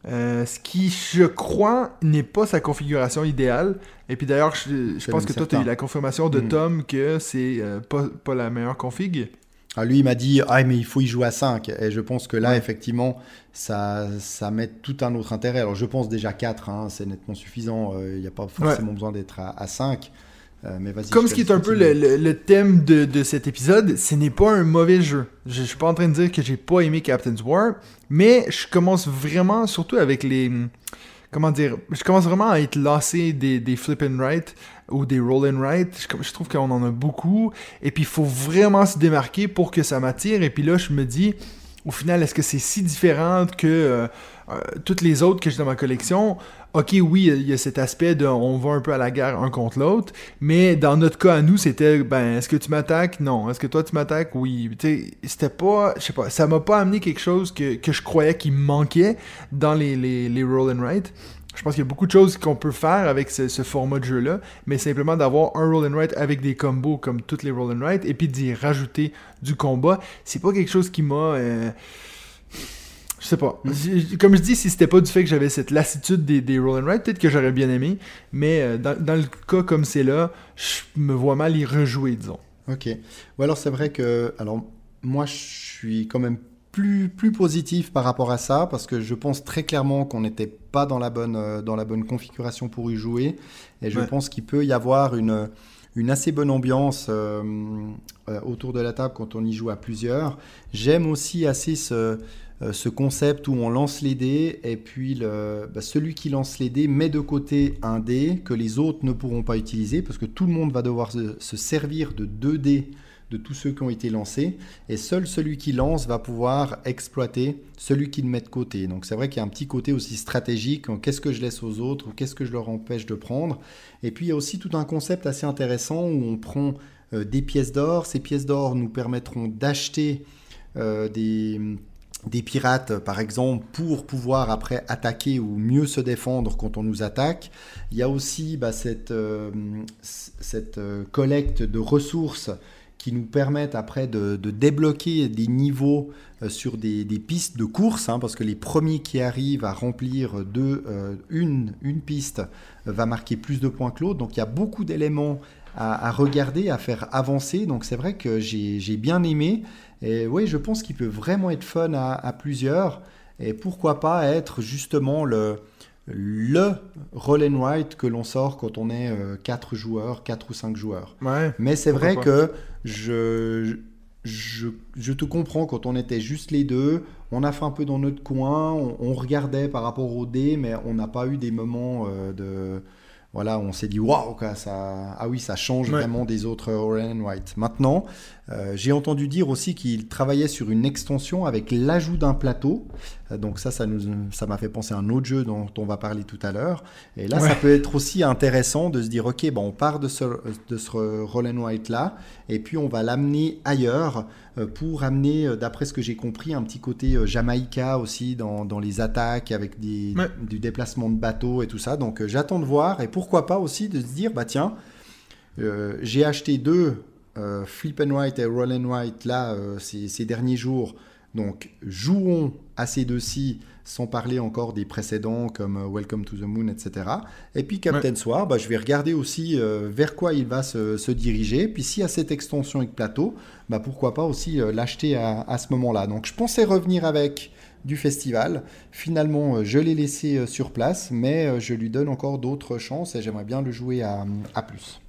S1: euh, ce qui, je crois, n'est pas sa configuration idéale. Et puis d'ailleurs, je, pense que toi, tu as eu la confirmation de
S2: Mm.
S1: Tom que c'est euh, pas, pas la meilleure config.
S2: Ah, lui, il m'a dit Ah, mais il faut y jouer à 5. Et je pense que là,
S1: Ouais.
S2: effectivement, ça, ça met tout un autre intérêt. Alors, je pense déjà 4, hein, c'est nettement suffisant. euh, Il n'y a pas forcément besoin d'être à, à 5. Euh, mais.
S1: Comme ce qui est un peu le, le- le thème de, de cet épisode, ce n'est pas un mauvais jeu. Je, je suis pas en train de dire que j'ai pas aimé Captain's War, mais je commence vraiment, surtout avec les... Comment dire Je commence vraiment à être lassé des, des flip and right ou des roll and right. Je, je trouve qu'on en a beaucoup. Et puis, il faut vraiment se démarquer pour que ça m'attire. Et puis là, je me dis, au final, est-ce que c'est si différent que euh, euh, toutes les autres que j'ai dans ma collection? Ok, oui, il y a cet aspect de on va un peu à la guerre un contre l'autre, mais dans notre cas à nous, c'était ben est-ce que tu m'attaques? Non. Est-ce que toi tu m'attaques? Oui. C'était pas, je sais pas, ça m'a pas amené quelque chose que, que je croyais qu'il me manquait dans les, les, les roll and write. Je pense qu'il y a beaucoup de choses qu'on peut faire avec ce, ce format de jeu-là, mais simplement d'avoir un roll and write avec des combos comme toutes les roll and write et puis d'y rajouter du combat, c'est pas quelque chose qui m'a euh, Je sais pas.
S2: Hmm.
S1: J- Comme je dis, si c'était pas du fait que j'avais cette lassitude des, des roll and ride, peut-être que j'aurais bien aimé. Mais euh, dans, dans le cas comme c'est là, je me vois mal y rejouer, disons.
S2: Ok. Ou alors c'est vrai que, alors moi je suis quand même plus, plus positif par rapport à ça parce que je pense très clairement qu'on n'était pas dans la bonne, euh, dans la bonne configuration pour y jouer et je
S1: Ouais.
S2: pense qu'il peut y avoir une, une assez bonne ambiance euh, euh, autour de la table quand on y joue à plusieurs. J'aime aussi assez ce, euh, ce concept où on lance les dés et puis le, bah, celui qui lance les dés met de côté un dé que les autres ne pourront pas utiliser parce que tout le monde va devoir se, se servir de deux dés de tous ceux qui ont été lancés et seul celui qui lance va pouvoir exploiter celui qui le met de côté. Donc c'est vrai qu'il y a un petit côté aussi stratégique, qu'est-ce que je laisse aux autres qu'est-ce que je leur empêche de prendre. Et puis il y a aussi tout un concept assez intéressant où on prend euh, des pièces d'or. Ces pièces d'or nous permettront d'acheter euh, des, pirates, par exemple, pour pouvoir après attaquer ou mieux se défendre quand on nous attaque. Il y a aussi bah, cette euh, collecte de ressources qui nous permettent après de, de débloquer des niveaux euh, sur des, des pistes de course, hein, parce que les premiers qui arrivent à remplir deux, euh, une, une piste euh, va marquer plus de points que l'autre. Donc il y a beaucoup d'éléments à, à regarder, à faire avancer. Donc c'est vrai que j'ai bien aimé. Et oui, je pense qu'il peut vraiment être fun à, à plusieurs. Et pourquoi pas être justement le, le roll and write que l'on sort quand on est 4 joueurs, 4 ou 5 joueurs.
S1: Ouais.
S2: Mais c'est vrai
S1: pas.
S2: que je, je, je te comprends quand on était juste les deux. On a fait un peu dans notre coin, on, on regardait par rapport au dé, mais on n'a pas eu des moments euh, de. Voilà, on s'est dit waouh, ça, ah oui, ça change
S1: Ouais.
S2: vraiment des autres Orange and White. Maintenant, euh, j'ai entendu dire aussi qu'il travaillait sur une extension avec l'ajout d'un plateau. Donc ça, ça nous, ça m'a fait penser à un autre jeu dont on va parler tout à l'heure. Et là, ça peut être aussi intéressant de se dire, ok, bon, on part de ce, de ce roll and white là, et puis on va l'amener ailleurs euh, pour amener, euh, d'après ce que j'ai compris, un petit côté euh, Jamaïca aussi dans, dans les attaques avec des,
S1: Ouais.
S2: du déplacement de bateaux et tout ça. Donc j'attends de voir et pourquoi pas aussi de se dire, bah tiens, euh, j'ai acheté deux euh, Flip and White et Roll and White là euh, ces, ces derniers jours. Donc jouons à ces deux-ci sans parler encore des précédents comme euh, Welcome to the Moon, etc. Et puis Captain Soir, bah, je vais regarder aussi euh, vers quoi il va se, se diriger. Puis s'il y a cette extension avec plateau, bah, pourquoi pas aussi euh, l'acheter à, à ce moment-là. Donc je pensais revenir avec du festival. Finalement, je l'ai laissé sur place, mais je lui donne encore d'autres chances et j'aimerais bien le jouer à, à plus.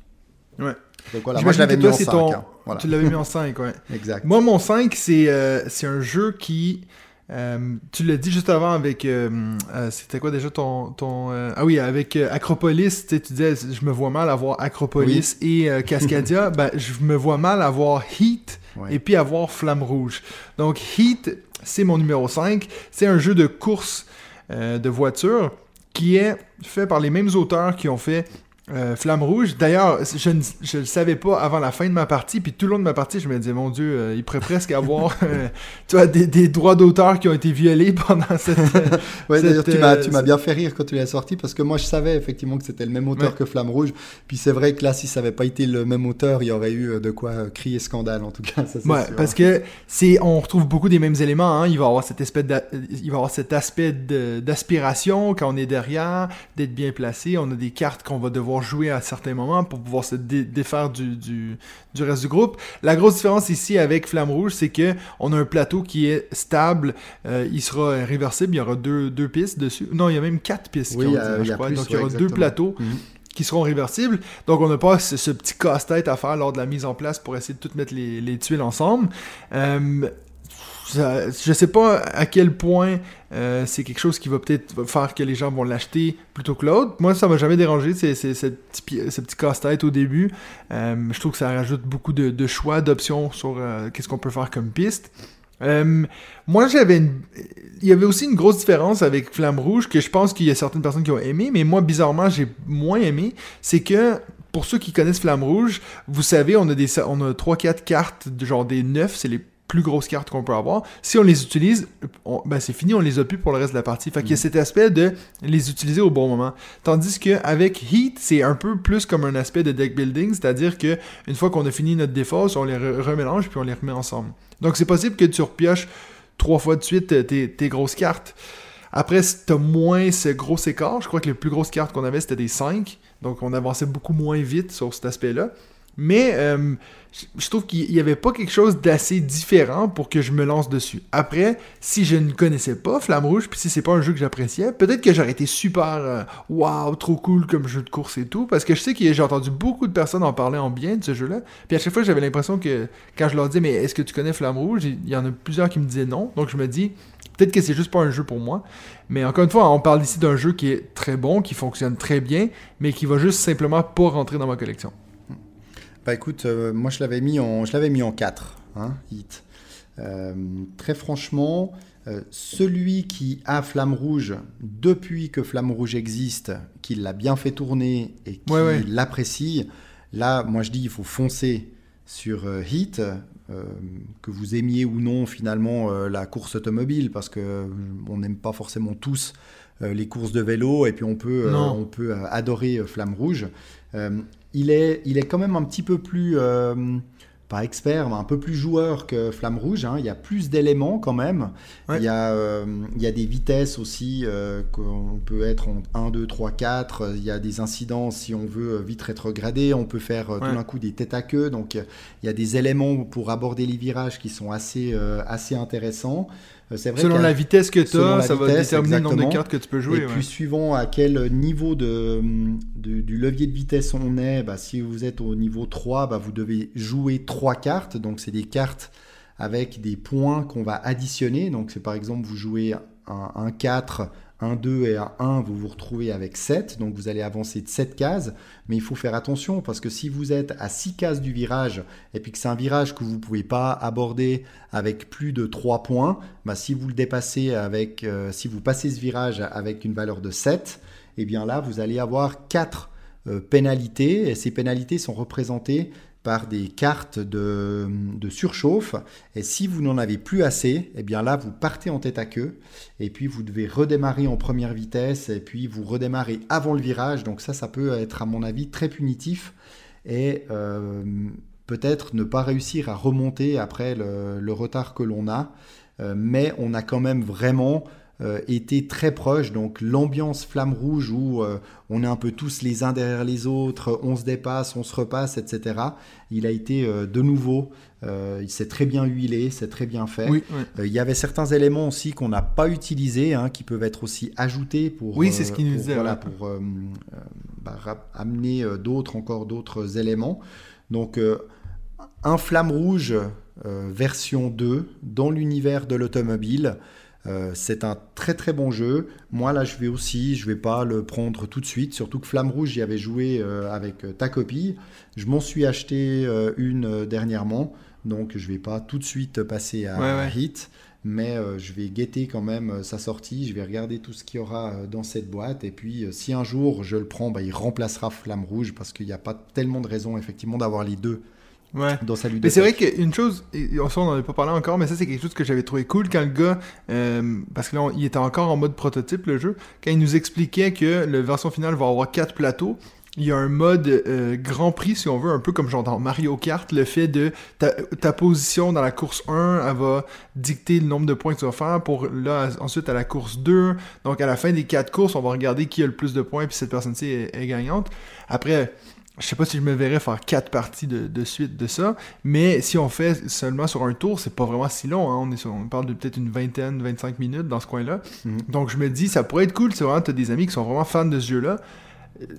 S1: Ouais.
S2: Donc voilà, moi je l'avais mis en
S1: c'est
S2: 5.
S1: ton-
S2: hein. Voilà.
S1: Tu l'avais mis en 5, ouais.
S2: Exact.
S1: Moi, mon 5, c'est euh, un jeu qui. euh, tu l'as dit juste avant avec. euh, euh, C'était quoi déjà ton. ton Ah oui, avec Acropolis. Tu sais, tu disais, je me vois mal avoir Acropolis et Cascadia. ben, je me vois mal avoir Heat
S2: Ouais.
S1: et puis avoir Flamme Rouge. Donc, Heat, c'est mon numéro 5. C'est un jeu de course de voiture qui est fait par les mêmes auteurs qui ont fait euh, Flamme Rouge. D'ailleurs, je ne je le savais pas avant la fin de ma partie, puis tout le long de ma partie, je me disais, mon Dieu, euh, il pourrait presque avoir euh, tu vois, des, des droits d'auteur qui ont été violés pendant cette...
S2: Ouais,
S1: Cette,
S2: d'ailleurs, tu m'as, tu m'as bien fait rire quand tu l'as sorti parce que moi je savais effectivement que c'était le même auteur
S1: Ouais.
S2: que Flamme Rouge. Puis c'est vrai que là, si ça n'avait pas été le même auteur, il y aurait eu de quoi crier scandale en tout cas. Ça,
S1: Ouais,
S2: sûr.
S1: parce que c'est, on retrouve beaucoup des mêmes éléments. Hein. Il va y avoir cet aspect, d'a- il va avoir cet aspect d'aspiration quand on est derrière, d'être bien placé. On a des cartes qu'on va devoir jouer à certains moments pour pouvoir se dé- défaire du, du, du reste du groupe. La grosse différence ici avec Flamme Rouge, c'est que on a un plateau qui est stable. Euh, il sera réversible. Il y aura deux, deux pistes dessus. Non, il y a même quatre pistes.
S2: Oui,
S1: dit, je crois.
S2: plus,
S1: Donc il y
S2: ouais,
S1: aura deux plateaux
S2: Mhm.
S1: qui seront réversibles. Donc, on n'a pas ce, ce petit casse-tête à faire lors de la mise en place pour essayer de tout mettre les, les tuiles ensemble. Euh, je sais pas à quel point euh, c'est quelque chose qui va peut-être faire que les gens vont l'acheter plutôt que l'autre. Moi, ça m'a jamais dérangé, c'est, ce petit, casse-tête au début. Euh, je trouve que ça rajoute beaucoup de, choix, d'options sur euh, qu'est-ce qu'on peut faire comme piste. Moi, j'avais une... Il y avait aussi une grosse différence avec Flamme Rouge que je pense qu'il y a certaines personnes qui ont aimé, mais moi, bizarrement, j'ai moins aimé. C'est que, pour ceux qui connaissent Flamme Rouge, vous savez, on a des on a 3-4 cartes, de genre des 9, c'est les plus grosses cartes qu'on peut avoir. Si on les utilise, on- ben c'est fini, on les a plus pour le reste de la partie. Fait qu'il y a cet aspect de les utiliser au bon moment. Tandis qu'avec Heat, c'est un peu plus comme un aspect de deck building, c'est-à-dire que une fois qu'on a fini notre défausse, on les re- remélange puis on les remet ensemble. Donc c'est possible que tu repioches trois fois de suite euh, tes, tes grosses cartes. Après, t'as moins ce gros écart. Je crois que les plus grosses cartes qu'on avait, c'était des 5. Donc, on avançait beaucoup moins vite sur cet aspect-là. Mais euh, je- trouve qu'il n'y avait pas quelque chose d'assez différent pour que je me lance dessus. Après, si je ne connaissais pas Flamme Rouge, puis si c'est pas un jeu que j'appréciais, peut-être que j'aurais été super euh, wow, trop cool comme jeu de course et tout, parce que je sais que j'ai entendu beaucoup de personnes en parler en bien de ce jeu-là. Puis à chaque fois, j'avais l'impression que quand je leur dis mais est-ce que tu connais Flamme Rouge, il y en a plusieurs qui me disaient non. Donc je me dis peut-être que c'est juste pas un jeu pour moi. Mais encore une fois, on parle ici d'un jeu qui est très bon, qui fonctionne très bien, mais qui va juste simplement pas rentrer dans ma collection.
S2: Bah écoute, euh, moi je l'avais mis en, je l'avais mis en 4, hein, hit. Euh, très franchement, euh, celui qui a Flamme Rouge depuis que Flamme Rouge existe, qui l'a bien fait tourner et qui
S1: Ouais, ouais.
S2: l'apprécie, là, moi je dis il faut foncer sur Hit, euh, que vous aimiez ou non finalement euh, la course automobile, parce que euh, on n'aime pas forcément tous les courses de vélo, et puis on peut, on peut adorer Flamme Rouge. Il, est, il est quand même un petit peu plus, euh, pas expert, mais un peu plus joueur que Flamme Rouge. hein. Il y a plus d'éléments quand même.
S1: Ouais.
S2: Il, y a, euh, il y a des vitesses aussi, euh, qu'on peut être en 1, 2, 3, 4. Il y a des incidents si on veut vite rétrograder. On peut faire euh,
S1: Ouais.
S2: tout d'un coup des têtes à queue. Donc euh, il y a des éléments pour aborder les virages qui sont assez, assez intéressants. Euh, c'est vrai
S1: Selon la vitesse que tu as, ça va déterminer le nombre de cartes que tu peux jouer.
S2: et
S1: ouais.
S2: puis suivant à quel niveau de, de- du levier de vitesse on est, bah, si vous êtes au niveau 3, bah, vous devez jouer 3 cartes. Donc c'est des cartes avec des points qu'on va additionner. Donc c'est par exemple vous jouez un, un 4, un 2 et un 1, vous vous retrouvez avec 7. Donc vous allez avancer de 7 cases. Mais il faut faire attention parce que si vous êtes à 6 cases du virage et puis que c'est un virage que vous ne pouvez pas aborder avec plus de 3 points, bah, si vous le dépassez avec, euh, si vous passez ce virage avec une valeur de 7, eh bien là, vous allez avoir 4 pénalités. Et ces pénalités sont représentées par des cartes de, surchauffe. Et si vous n'en avez plus assez, eh bien là, vous partez en tête à queue. Et puis, vous devez redémarrer en première vitesse. Et puis, vous redémarrez avant le virage. Donc ça, ça peut être, à mon avis, très punitif. Et euh, peut-être ne pas réussir à remonter après le, le retard que l'on a. Euh, mais on a quand même vraiment euh, été très proche. Donc l'ambiance flamme rouge où euh, on est un peu tous les uns derrière les autres, on se dépasse, on se repasse, etc. Il a été euh, de nouveau, il s'est très bien huilé, c'est très bien fait.
S1: Oui, oui.
S2: Il y avait certains éléments aussi qu'on n'a pas utilisés, hein, qui peuvent être aussi ajoutés pour,
S1: Oui, c'est ce qu'il nous
S2: pour,
S1: disait,
S2: voilà,
S1: ouais.
S2: pour bah, rap- amener d'autres, encore d'autres éléments. Donc, un flamme rouge version 2 dans l'univers de l'automobile. Euh, c'est un très très bon jeu. Moi là je vais aussi, je vais pas le prendre tout de suite, surtout que Flamme Rouge j'y avais joué euh, avec euh, ta copie. Je m'en suis acheté euh, une dernièrement, donc je vais pas tout de suite passer à
S1: Ouais, ouais.
S2: Hit, mais je vais guetter quand même sa sortie. Je vais regarder tout ce qu'il y aura dans cette boîte et puis si un jour je le prends, bah, il remplacera Flamme Rouge parce qu'il n'y a pas tellement de raison effectivement d'avoir les deux
S1: Ouais.
S2: dans sa ludothèque.
S1: Mais c'est vrai qu'une chose, et on n'en a pas parlé encore, mais ça c'est quelque chose que j'avais trouvé cool quand le gars, euh, parce que là on- il était encore en mode prototype le jeu, quand il nous expliquait que la version finale va avoir quatre plateaux. Il y a un mode euh, Grand Prix, si on veut, un peu comme genre dans Mario Kart, le fait de ta, ta position dans la course 1, elle va dicter le nombre de points que tu vas faire pour là, ensuite à la course 2. Donc à la fin des quatre courses, on va regarder qui a le plus de points, puis cette personne-ci est, est gagnante. Après, je sais pas si je me verrais faire quatre parties de, de suite de ça, mais si on fait seulement sur un tour, c'est pas vraiment si long. hein. On, est sur- on parle de peut-être une vingtaine, 25 minutes dans ce coin-là.
S2: Mhm.
S1: Donc je me dis, ça pourrait être cool. C'est vraiment, t'as des amis qui sont vraiment fans de ce jeu-là.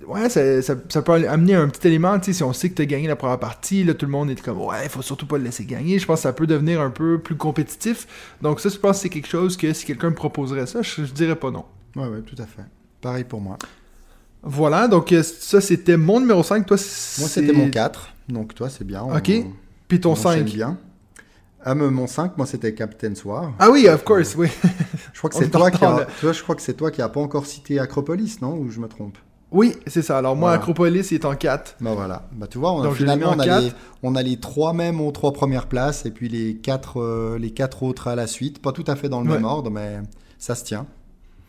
S1: Ouais, ça, ça- ça peut amener un petit élément, tu sais, si on sait que t'as gagné la première partie, là, tout le monde est comme, ouais, faut surtout pas le laisser gagner. Je pense que ça peut devenir un peu plus compétitif. Donc ça, je pense que c'est quelque chose que si quelqu'un me proposerait ça, je, je dirais pas non.
S2: Ouais, ouais, tout à fait. Pareil pour moi.
S1: Voilà, donc euh, ça, c'était mon numéro 5. Toi,
S2: Moi, c'était mon 4. Donc, toi, c'est bien. on-
S1: Ok. Puis ton
S2: on enchaîne
S1: 5.
S2: bien. Ah, mais mon 5, moi, c'était Captain Soir.
S1: Ah oui, of course, oui.
S2: Je crois que c'est
S1: est
S2: toi a... vois, je crois que c'est toi qui a pas encore cité Acropolis, non? Ou je me trompe?
S1: Oui, c'est ça. Alors moi,
S2: Voilà.
S1: Acropolis, est en 4.
S2: Bah voilà. Bah tu vois, on
S1: Donc,
S2: finalement, on a, les, on a les trois mêmes aux trois premières places et puis les quatre, euh, les quatre autres à la suite. Pas tout à fait dans le
S1: Ouais.
S2: même ordre, mais ça se tient.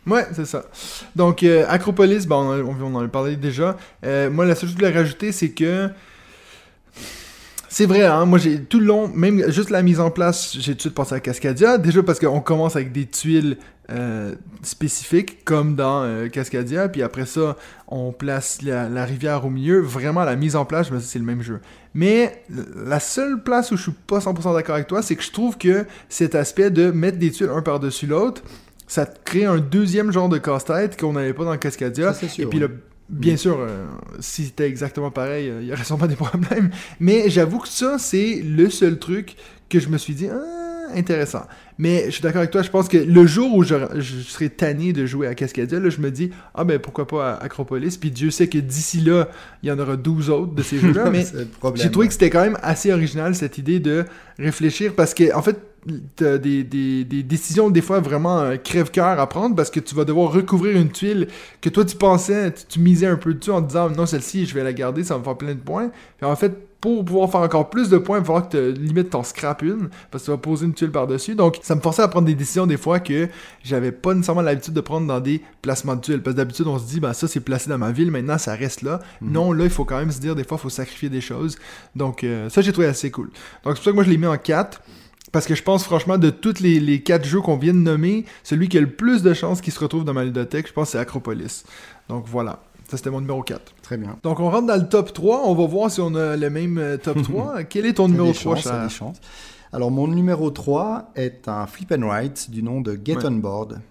S1: Ouais, c'est ça. Donc, euh, Acropolis, bon, on, on en a parlé déjà. Euh, moi, la seule chose que je voulais rajouter, c'est que C'est vrai, hein, moi j'ai tout le long, même juste la mise en place, j'ai tout de suite pensé à Cascadia. Déjà parce qu'on commence avec des tuiles euh, spécifiques, comme dans euh, Cascadia, puis après ça, on place la, la rivière au milieu. Vraiment, la mise en place, je me dis c'est le même jeu. Mais la seule place où je suis pas 100% d'accord avec toi, c'est que je trouve que cet aspect de mettre des tuiles un par-dessus l'autre, ça te crée un deuxième genre de casse-tête qu'on n'avait pas dans Cascadia.
S2: Ça, c'est sûr,
S1: Et puis
S2: ouais.
S1: là, bien sûr, euh, si c'était exactement pareil, euh, il y aurait sûrement des problèmes. Mais j'avoue que ça, c'est le seul truc que je me suis dit, ah, intéressant. Mais je suis d'accord avec toi, je pense que le jour où je, je serai tanné de jouer à Cascadia, là, je me dis, ah ben pourquoi pas à Acropolis? Puis Dieu sait que d'ici là, il y en aura 12 autres de ces jeux-là. mais j'ai trouvé que c'était quand même assez original cette idée de réfléchir parce que en fait t'as des, des, des décisions des fois vraiment euh, crève-cœur à prendre parce que tu vas devoir recouvrir une tuile que toi tu pensais, tu, tu misais un peu dessus en te disant non celle-ci je vais la garder, ça va me faire plein de points. Puis en fait pour pouvoir faire encore plus de points, il va falloir que tu limite t'en scrap une parce que tu vas poser une tuile par-dessus. Donc ça me forçait à prendre des décisions des fois que j'avais pas nécessairement l'habitude de prendre dans des placements de tuiles. Parce que d'habitude on se dit ben ça c'est placé dans ma ville, maintenant ça reste là. Non, là il faut quand même se dire des fois il faut sacrifier des choses. Donc euh, ça j'ai trouvé assez cool. Donc c'est pour ça que moi je l'ai mis en 4. Parce que je pense franchement de tous les, les quatre jeux qu'on vient de nommer, celui qui a le plus de chances qu'il se retrouve dans ma ludothèque, je pense c'est Acropolis. Donc voilà, ça c'était mon numéro 4.
S2: Très bien.
S1: Donc on rentre dans le top 3, on va voir si on a le même euh, top 3. Quel est ton numéro
S2: des
S1: 3,
S2: chances. Alors, mon numéro 3 est un flip and write du nom de Get
S1: Ouais.
S2: On Board.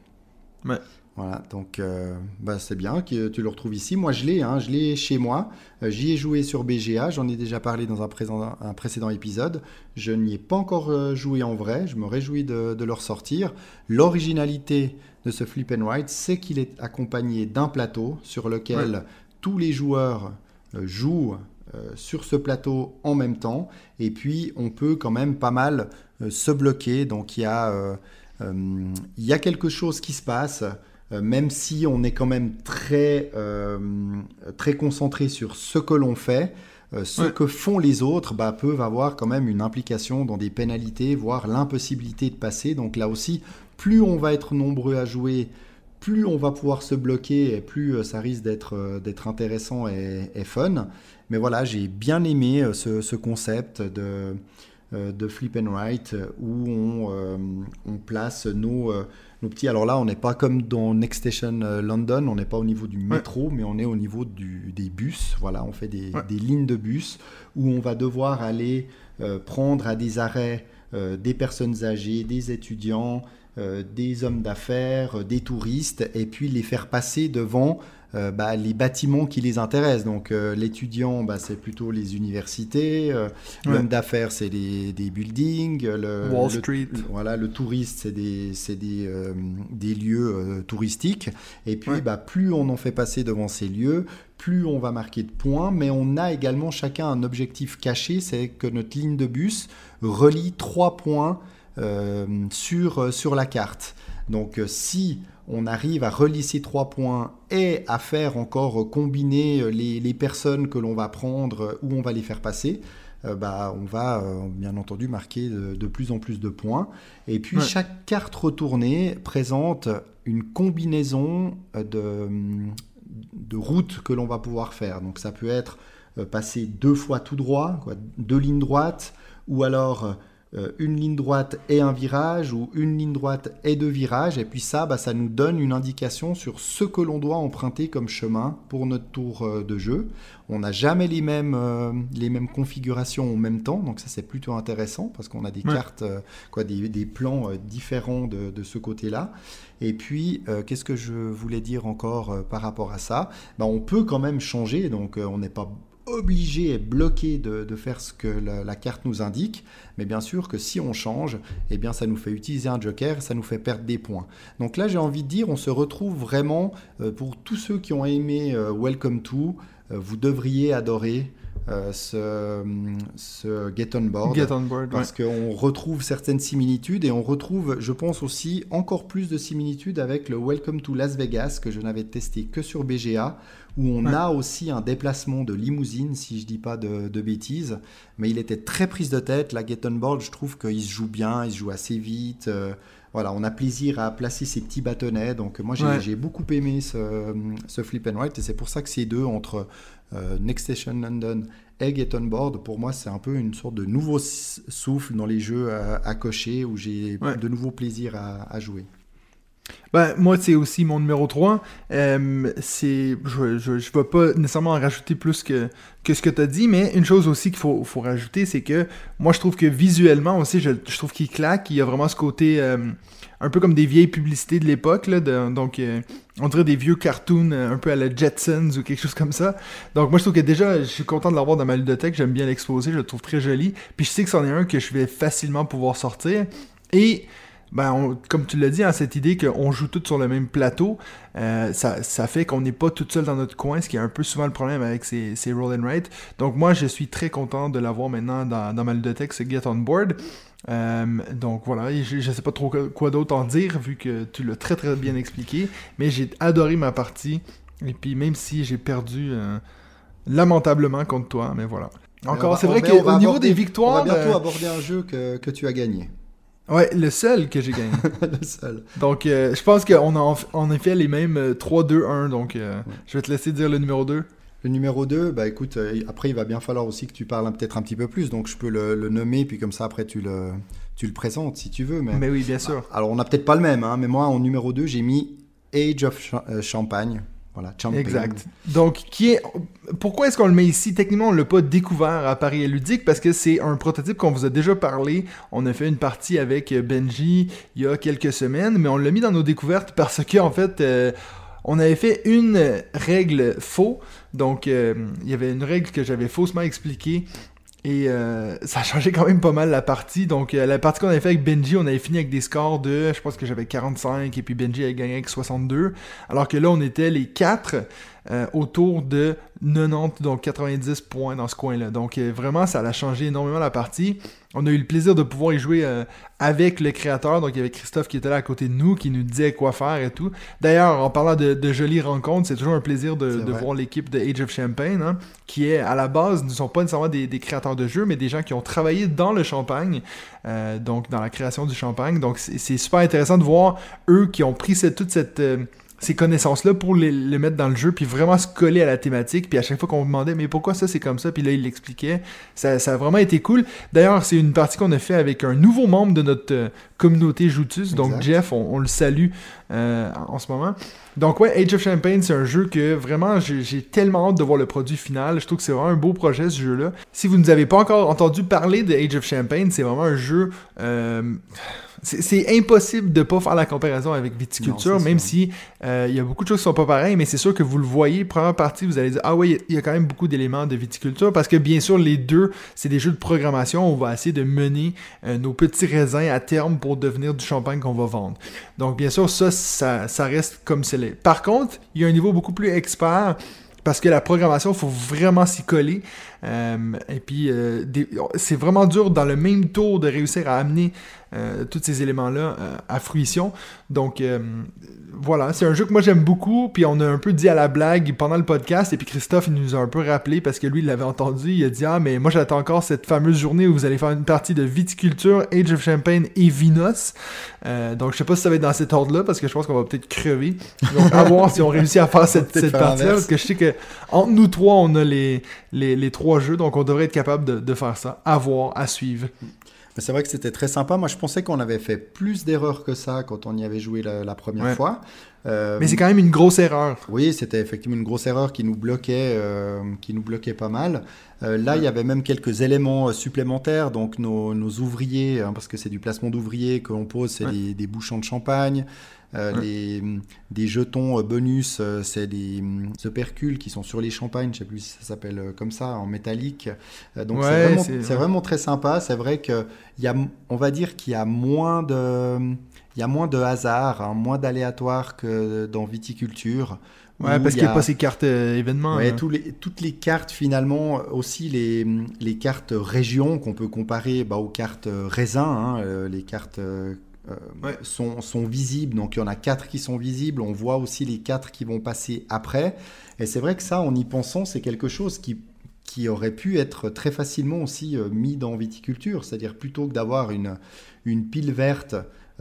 S1: Ouais.
S2: Voilà, donc euh, bah, c'est bien que tu le retrouves ici. Moi, je l'ai, hein, je l'ai chez moi. Euh, J'y ai joué sur BGA, j'en ai déjà parlé dans un, présent- un précédent épisode. Je n'y ai pas encore joué en vrai, je me réjouis de, de le ressortir. L'originalité de ce flip and write, c'est qu'il est accompagné d'un plateau sur lequel tous les joueurs euh, jouent euh, sur ce plateau en même temps. Et puis, on peut quand même pas mal euh, se bloquer. Donc, il y, a, euh, euh, il y a quelque chose qui se passe, même si on est quand même très, très concentré sur ce que l'on fait. ce
S1: Ouais.
S2: que font les autres bah, peuvent avoir quand même une implication dans des pénalités, voire l'impossibilité de passer. Donc là aussi, plus on va être nombreux à jouer, plus on va pouvoir se bloquer et plus euh, ça risque d'être euh, d'être intéressant et, et fun. Mais voilà, j'ai bien aimé euh, ce, ce concept de, de flip and write où on, euh, on place nos, euh, nos petits. Alors là, on n'est pas comme dans Next Station London, on n'est pas au niveau du métro, mais on est au niveau du, des bus. Voilà, on fait des,
S1: Ouais.
S2: des lignes de bus où on va devoir aller euh, prendre à des arrêts des personnes âgées, des étudiants, des hommes d'affaires, euh, des touristes, et puis les faire passer devant euh, bah, les bâtiments qui les intéressent. Donc euh, l'étudiant, bah, c'est plutôt les universités, euh,
S1: Ouais.
S2: l'homme d'affaires, c'est des buildings, le,
S1: Wall
S2: le-
S1: Street.
S2: voilà, le touriste, c'est des, des, euh, des lieux euh, touristiques. Et puis,
S1: Ouais.
S2: bah, plus on en fait passer devant ces lieux, plus on va marquer de points. Mais on a également chacun un objectif caché, c'est que notre ligne de bus relie trois points euh, sur, euh, sur la carte. Donc, euh, si on arrive à relier ces trois points et à faire encore euh, combiner euh, les, les personnes que l'on va prendre, euh, où on va les faire passer, euh, bah, on va euh, bien entendu marquer de, de plus en plus de points. Et puis
S1: Ouais.
S2: chaque carte retournée présente une combinaison euh, de, de routes que l'on va pouvoir faire. Donc ça peut être euh, passer deux fois tout droit, quoi, deux lignes droites, ou alors euh, une ligne droite et un virage, ou une ligne droite et deux virages. Et puis ça, bah, ça nous donne une indication sur ce que l'on doit emprunter comme chemin pour notre tour euh, de jeu. On n'a jamais les mêmes, euh, les mêmes configurations en même temps, donc ça c'est plutôt intéressant parce qu'on a des
S1: Ouais.
S2: cartes, euh, quoi, des, des plans euh, différents de, de ce côté-là. Et puis, euh, qu'est-ce que je voulais dire encore euh, par rapport à ça? Ben, On peut quand même changer, donc euh, on n'est pas obligé et bloqué de, de faire ce que la, la carte nous indique, mais bien sûr que si on change, eh bien ça nous fait utiliser un joker, ça nous fait perdre des points. Donc là j'ai envie de dire, on se retrouve vraiment, euh, pour tous ceux qui ont aimé euh, Welcome to, euh, vous devriez adorer euh, ce, ce Get On Board.
S1: Get on board, ouais.
S2: Parce qu'on retrouve certaines similitudes et on retrouve, je pense aussi, encore plus de similitudes avec le Welcome to Las Vegas que je n'avais testé que sur BGA, où on
S1: Ouais.
S2: a aussi un déplacement de limousine, si je dis pas de, de bêtises. Mais il était très prise de tête. La Get On Board, je trouve qu'il se joue bien, il se joue assez vite. euh, voilà, on a plaisir à placer ces petits bâtonnets. Donc moi, j'ai
S1: Ouais.
S2: beaucoup aimé ce, ce Flip and Write et c'est pour ça que ces deux, entre euh, Next Station London Egg on Board, pour moi, c'est un peu une sorte de nouveau souffle dans les jeux à, cocher où j'ai de nouveaux plaisirs à, jouer.
S1: Ben, moi, c'est aussi mon numéro 3. Euh, c'est, je ne vais pas nécessairement en rajouter plus que, que ce que tu as dit, mais une chose aussi qu'il faut, faut rajouter, c'est que moi, je trouve que visuellement aussi, je, je trouve qu'il claque. Il y a vraiment ce côté euh, un peu comme des vieilles publicités de l'époque, donc euh, on dirait des vieux cartoons euh, un peu à la Jetsons ou quelque chose comme ça. Donc moi je trouve que déjà je suis content de l'avoir dans ma ludothèque, j'aime bien l'exposer, je le trouve très joli. Puis je sais que c'en est un que je vais facilement pouvoir sortir. Et ben, comme tu l'as dit, hein, cette idée qu'on joue tous sur le même plateau, euh, ça, ça, fait qu'on n'est pas tout seul dans notre coin, ce qui est un peu souvent le problème avec ces, ces roll and write. Donc moi, je suis très content de l'avoir maintenant dans, dans ma ludothèque, ce Get On Board. Euh, donc voilà, je, ne sais pas trop quoi d'autre en dire vu que tu l'as très très bien expliqué, mais j'ai adoré ma partie et puis même si j'ai perdu euh, lamentablement contre toi, mais voilà. Encore, c'est vrai qu'au niveau des victoires,
S2: on va bientôt euh, aborder un jeu que, que tu as gagné.
S1: Ouais, le seul que j'ai gagné.
S2: le seul.
S1: Donc, je pense qu'on a en, effet les mêmes 3-2-1. Donc, je vais te laisser dire le numéro 2.
S2: Le numéro 2, bah écoute, euh, après il va bien falloir aussi que tu parles peut-être un petit peu plus, donc je peux le, nommer, puis comme ça après tu le, tu le présentes si tu veux.
S1: Mais, mais oui, bien sûr.
S2: Bah, alors on n'a peut-être pas le même, hein, mais moi en numéro 2 j'ai mis Age of euh, Champagne. Voilà.
S1: Exact. Donc, qui est... pourquoi est-ce qu'on le met ici? Techniquement, on ne l'a pas découvert à Paris Ludique parce que c'est un prototype qu'on vous a déjà parlé. On a fait une partie avec Benji il y a quelques semaines, mais on l'a mis dans nos découvertes parce que, en fait, euh, on avait fait une règle faux. Donc, euh, il y avait une règle que j'avais faussement expliquée. Et euh, ça a changé quand même pas mal la partie. Donc, euh, la partie qu'on avait fait avec Benji, on avait fini avec des scores de, je pense que j'avais 45 et puis Benji avait gagné avec 62. Alors que là, on était les 4 autour de 90, donc 90 points dans ce coin-là. Donc, vraiment, ça a changé énormément la partie on a eu le plaisir de pouvoir y jouer euh, avec le créateur. Donc, il y avait Christophe qui était là à côté de nous, qui nous disait quoi faire et tout. D'ailleurs, en parlant de, jolies rencontres, c'est toujours un plaisir de, voir l'équipe de Age of Champagne, hein, qui est à la base, ne sont pas nécessairement des, créateurs de jeux, mais des gens qui ont travaillé dans le champagne, euh, donc dans la création du champagne. Donc, c'est super intéressant de voir eux qui ont pris toute cette. Ces connaissances-là pour les, mettre dans le jeu, puis vraiment se coller à la thématique. Puis à chaque fois qu'on me demandait, mais pourquoi ça c'est comme ça, puis là il l'expliquait. Ça, ça, a vraiment été cool. D'ailleurs, c'est une partie qu'on a fait avec un nouveau membre de notre euh, communauté Joutus. Donc Jeff, on, le salue euh, en ce moment. Donc ouais, Age of Champagne, c'est un jeu que vraiment j'ai tellement hâte de voir le produit final. Je trouve que c'est vraiment un beau projet ce jeu-là. Si vous ne nous avez pas encore entendu parler de Age of Champagne, c'est vraiment un jeu. Euh, c'est impossible de pas faire la comparaison avec viticulture, même si euh, il y a beaucoup de choses qui sont pas pareilles, mais c'est sûr que vous le voyez, première partie, vous allez dire ah oui, il y a quand même beaucoup d'éléments de viticulture parce que bien sûr les deux, c'est des jeux de programmation, on va essayer de mener euh, nos petits raisins à terme pour devenir du champagne qu'on va vendre. Donc bien sûr ça, ça, ça reste comme c'est Par contre, il y a un niveau beaucoup plus expert parce que la programmation, il faut vraiment s'y coller. Euh, et puis, c'est vraiment dur dans le même tour de réussir à amener euh, tous ces éléments-là euh, à fruition. Donc euh, voilà, c'est un jeu que moi j'aime beaucoup, puis on a un peu dit à la blague pendant le podcast, et puis Christophe il nous a un peu rappelé parce que lui il l'avait entendu, il a dit ah mais moi j'attends encore cette fameuse journée où vous allez faire une partie de viticulture, Age of Champagne et Vinos. donc je sais pas si ça va être dans cet ordre-là parce que je pense qu'on va peut-être crever. Donc à voir si on réussit à faire cette, cette partie-là parce que je sais que entre nous trois on a les, les, les, trois jeux, donc on devrait être capable de, de faire ça. À voir, à suivre.
S2: C'est vrai que c'était très sympa. Moi, je pensais qu'on avait fait plus d'erreurs que ça quand on y avait joué la, première fois.
S1: Euh, Mais c'est quand même une grosse erreur.
S2: Oui, c'était effectivement une grosse erreur qui nous bloquait, euh, qui nous bloquait pas mal. Euh, là, il y avait même quelques éléments supplémentaires. Donc, nos, ouvriers, hein, parce que c'est du placement d'ouvriers que l'on pose, c'est des bouchons de champagne. Euh, les, des jetons euh, bonus, euh, c'est des opercules qui sont sur les champagnes, je sais plus si ça s'appelle comme ça, en métallique. donc c'est vraiment, très sympa. C'est vrai que y a, on va dire qu'il y a moins de, il y a moins de hasard, hein, moins d'aléatoire que dans viticulture.
S1: Ouais, parce qu'il n'y a, pas ces cartes événements.
S2: Ouais, hein. tous les, toutes les cartes finalement, aussi les, les cartes régions qu'on peut comparer bah, aux cartes raisins, hein, les cartes euh, sont, sont, visibles. Donc il y en a quatre qui sont visibles. On voit aussi les quatre qui vont passer après. Et c'est vrai que ça, en y pensant, c'est quelque chose qui, qui aurait pu être très facilement aussi euh, mis dans viticulture. C'est-à-dire plutôt que d'avoir une, une pile verte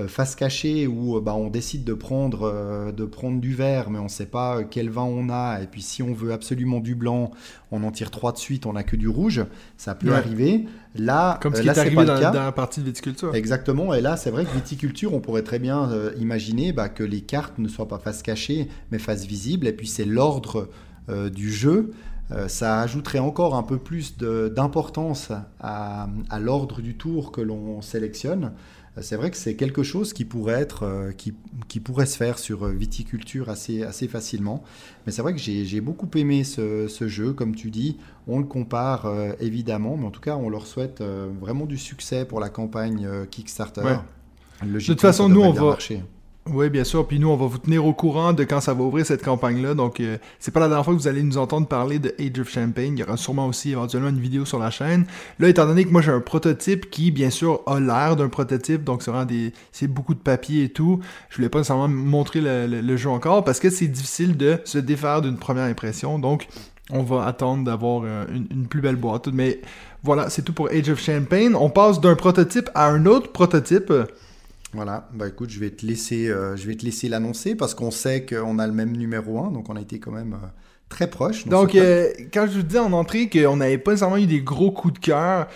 S2: face cachée où euh, bah, on décide de prendre, euh, de prendre du vert, mais on ne sait pas euh, quel vin on a. Et puis si on veut absolument du blanc, on en tire trois de suite, on n'a que du rouge. Ça peut
S1: Ouais.
S2: arriver. Là,
S1: Comme ce
S2: euh,
S1: qui est arrivé dans, la partie de viticulture.
S2: Exactement, et là c'est vrai que viticulture, on pourrait très bien euh, imaginer bah, que les cartes ne soient pas face cachée, mais face visible, et puis c'est l'ordre euh, du jeu. Euh, ça ajouterait encore un peu plus d'importance à, à l'ordre du tour que l'on sélectionne. C'est vrai que c'est quelque chose qui pourrait, être, euh, qui, qui pourrait se faire sur euh, viticulture assez, assez facilement. Mais c'est vrai que j'ai beaucoup aimé ce, ce jeu, comme tu dis. On le compare euh, évidemment, mais en tout cas, on leur souhaite euh, vraiment du succès pour la campagne euh, Kickstarter.
S1: Ouais. De toute façon, nous, on va-
S2: marcher.
S1: Oui, bien sûr. Puis nous, on va vous tenir au courant de quand ça va ouvrir cette campagne-là. Donc, euh, c'est pas la dernière fois que vous allez nous entendre parler de Age of Champagne. Il y aura sûrement aussi éventuellement une vidéo sur la chaîne. Là, étant donné que moi j'ai un prototype qui, bien sûr, a l'air d'un prototype, donc c'est vraiment des, c'est beaucoup de papier et tout. Je voulais pas nécessairement montrer le, jeu encore parce que c'est difficile de se défaire d'une première impression. Donc, on va attendre d'avoir euh, une plus belle boîte. Mais voilà, c'est tout pour Age of Champagne. On passe d'un prototype à un autre prototype.
S2: Voilà, bah écoute, je vais te laisser, euh, je vais te laisser l'annoncer parce qu'on sait qu'on a le même numéro 1, donc on a été quand même euh, très proche.
S1: Donc, euh, quand je vous disais en entrée qu'on n'avait pas nécessairement eu des gros coups de cœur,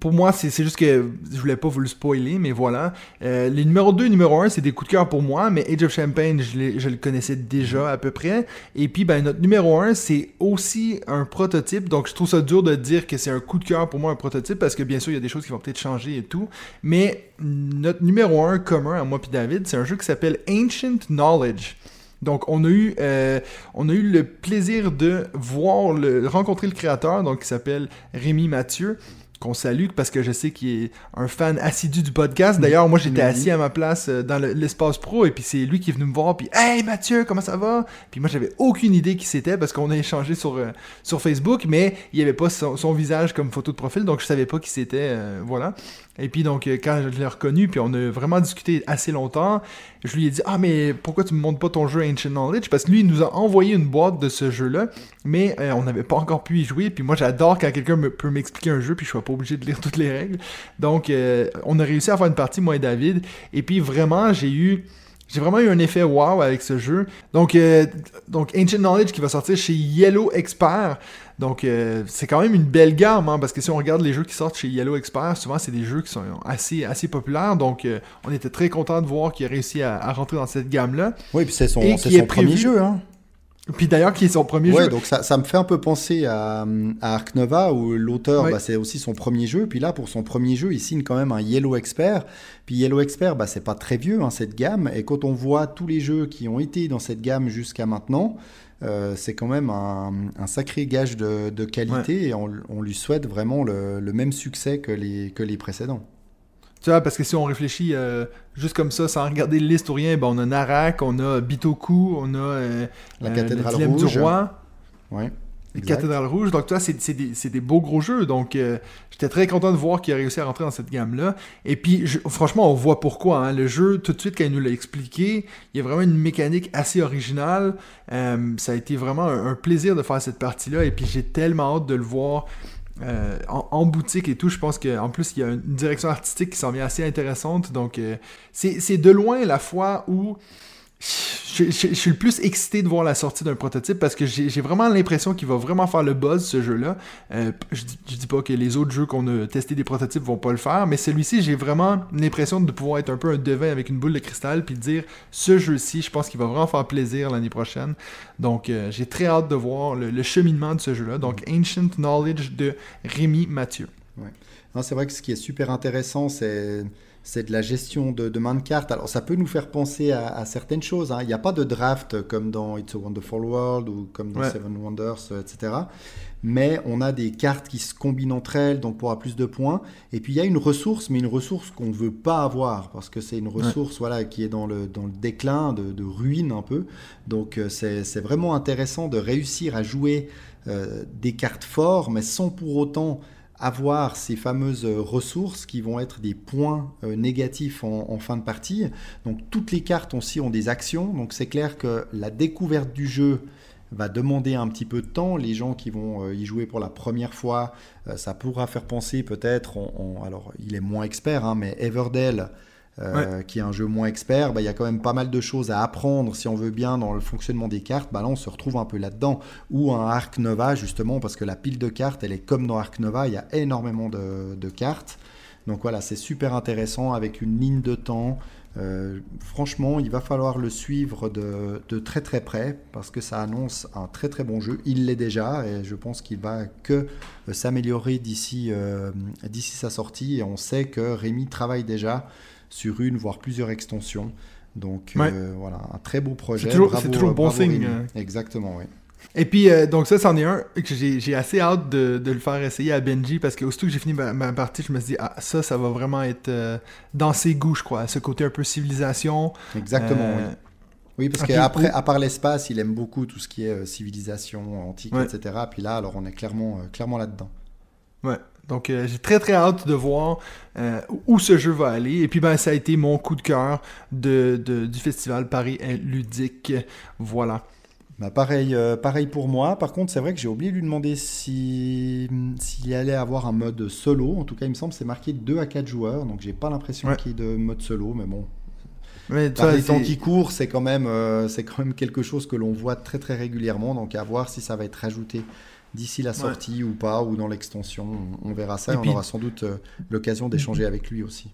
S1: pour moi, c'est juste que je voulais pas vous le spoiler, mais voilà. Euh, les numéros 2 et numéro 1, c'est des coups de cœur pour moi, mais Age of Champagne, je, je le connaissais déjà à peu près. Et puis, ben, notre numéro 1, c'est aussi un prototype, donc je trouve ça dur de dire que c'est un coup de cœur pour moi, un prototype, parce que bien sûr, il y a des choses qui vont peut-être changer et tout. Mais notre numéro 1 commun à moi puis David, c'est un jeu qui s'appelle Ancient Knowledge. Donc, on a eu, euh, on a eu le plaisir de voir, le, rencontrer le créateur, donc qui s'appelle Rémi Mathieu, qu'on salue parce que je sais qu'il est un fan assidu du podcast. D'ailleurs, moi, j'étais assis à ma place euh, dans le- l'espace pro et puis c'est lui qui est venu me voir puis Hey Mathieu, comment ça va? Puis moi, j'avais aucune idée qui c'était parce qu'on a échangé sur euh, sur Facebook, mais il n'y avait pas son, son visage comme photo de profil, donc je savais pas qui c'était. euh, voilà. Et puis donc euh, quand je l'ai reconnu, puis on a vraiment discuté assez longtemps, je lui ai dit ah mais pourquoi tu me montres pas ton jeu Ancient Knowledge Parce que lui il nous a envoyé une boîte de ce jeu-là, mais euh, on n'avait pas encore pu y jouer. Puis moi j'adore quand quelqu'un me- peut m'expliquer un jeu puis je suis pas obligé de lire toutes les règles. Donc euh, on a réussi à faire une partie moi et David. Et puis vraiment j'ai eu j'ai vraiment eu un effet wow avec ce jeu. Donc, euh, donc Ancient Knowledge qui va sortir chez Yellow Expert. Donc, euh, c'est quand même une belle gamme, hein, parce que si on regarde les jeux qui sortent chez Yellow Expert, souvent c'est des jeux qui sont assez, assez populaires. Donc, euh, on était très content de voir qu'il a réussi à, à rentrer dans cette gamme-là.
S2: Oui, puis c'est son,
S1: et qui est
S2: son premier jeu. Hein.
S1: Puis d'ailleurs, qui est son premier
S2: Ouais,
S1: jeu.
S2: donc ça, ça me fait un peu penser à, à Ark Nova où l'auteur,
S1: Ouais.
S2: bah, c'est aussi son premier jeu. Puis là, pour son premier jeu, il signe quand même un Yellow Expert. Puis Yellow Expert, bah, c'est pas très vieux hein, cette gamme. Et quand on voit tous les jeux qui ont été dans cette gamme jusqu'à maintenant, euh, c'est quand même un, un sacré gage de, de qualité. Et on, on lui souhaite vraiment le, le même succès que les, que les précédents.
S1: Tu vois, parce que si on réfléchit euh, juste comme ça, sans regarder le liste ou rien, ben, on a Narak, on a Bitoku, on a euh,
S2: La cathédrale rouge.
S1: du roi.
S2: Ouais.
S1: Cathédrale Rouge. Donc, toi, c'est c'est des, beaux gros jeux. Donc, euh, j'étais très content de voir qu'il a réussi à rentrer dans cette gamme-là. Et puis, je- franchement, on voit pourquoi. hein. Le jeu, tout de suite, quand il nous l'a expliqué, il y a vraiment une mécanique assez originale. Euh, ça a été vraiment un, un plaisir de faire cette partie-là. Et puis, j'ai tellement hâte de le voir. euh, en, en boutique et tout, je pense qu'en plus il y a une direction artistique qui s'en vient assez intéressante. Donc c'est c'est de loin la fois où je, je- je suis le plus excité de voir la sortie d'un prototype parce que j'ai vraiment l'impression qu'il va vraiment faire le buzz ce jeu-là. Euh, je, je dis pas que les autres jeux qu'on a testé des prototypes vont pas le faire, mais celui-ci j'ai vraiment l'impression de pouvoir être un peu un devin avec une boule de cristal puis de dire ce jeu-ci, je pense qu'il va vraiment faire plaisir l'année prochaine. Donc euh, j'ai très hâte de voir le, le cheminement de ce jeu-là. Donc Ancient Knowledge de Rémi Mathieu.
S2: Non, c'est vrai que ce qui est super intéressant, c'est c'est de la gestion de, de main de cartes. Alors, ça peut nous faire penser à, à certaines choses. hein. Il n'y a pas de draft comme dans It's a Wonderful World ou comme dans
S1: Ouais.
S2: Seven Wonders, euh, etc. Mais on a des cartes qui se combinent entre elles, donc pour avoir plus de points. Et puis, il y a une ressource, mais une ressource qu'on ne veut pas avoir, parce que c'est une ressource voilà, qui est dans le, dans le déclin, de, de ruine un peu. Donc, euh, c'est c'est vraiment intéressant de réussir à jouer euh, des cartes fortes, mais sans pour autant avoir ces fameuses euh, ressources qui vont être des points euh, négatifs en, fin de partie. Donc toutes les cartes aussi ont des actions, donc c'est clair que la découverte du jeu va demander un petit peu de temps. Les gens qui vont euh, y jouer pour la première fois, ça pourra faire penser peut-être, alors il est moins expert, hein, mais Everdell, euh, qui est un jeu moins expert, bah, il y a quand même pas mal de choses à apprendre si on veut bien dans le fonctionnement des cartes. Bah, là, on se retrouve un peu là-dedans. Ou un Arc Nova, justement, parce que la pile de cartes, elle est comme dans Arc Nova, il y a énormément de, de cartes. Donc voilà, c'est super intéressant avec une ligne de temps. Euh, franchement, il va falloir le suivre de, de, très très près parce que ça annonce un très très bon jeu. Il l'est déjà et je pense qu'il va que euh, s'améliorer d'ici euh, d'ici sa sortie. Et on sait que Rémi travaille déjà sur une voire plusieurs extensions. Donc
S1: Ouais.
S2: euh, voilà, un très beau projet.
S1: C'est toujours- toujours bon
S2: bravo,
S1: signe, euh.
S2: Exactement, oui.
S1: Et puis, euh, donc ça, c'en est un que j'ai assez hâte de, de le faire essayer à Benji parce que aussitôt que j'ai fini ma, ma partie, je me suis dit, ah, ça, ça va vraiment être euh, dans ses goûts, je crois. Ce côté un peu civilisation.
S2: Exactement,
S1: Euh,
S2: oui. Oui, parce qu'après, à part l'espace, il aime beaucoup tout ce qui est euh, civilisation antique,
S1: Ouais.
S2: etc. Puis là, alors on est clairement, euh, clairement là-dedans.
S1: Ouais. Donc, euh, j'ai très très hâte de voir euh, où ce jeu va aller. Et puis, ben, ça a été mon coup de cœur de, de- du festival Paris ludique. Voilà.
S2: Bah, pareil, euh, pareil pour moi. Par contre, c'est vrai que j'ai oublié de lui demander si s'il allait avoir un mode solo. En tout cas, il me semble que c'est marqué 2 à 4 joueurs. Donc, j'ai pas l'impression
S1: Ouais.
S2: qu'il y ait de mode solo. Mais bon,
S1: Mais
S2: par les temps qui courent, c'est quand, même, euh, c'est quand même quelque chose que l'on voit très très régulièrement. Donc, à voir si ça va être rajouté d'ici la sortie ou pas, ou dans l'extension. On, on verra ça.
S1: Et
S2: Et on aura sans doute euh, l'occasion d'échanger avec lui aussi.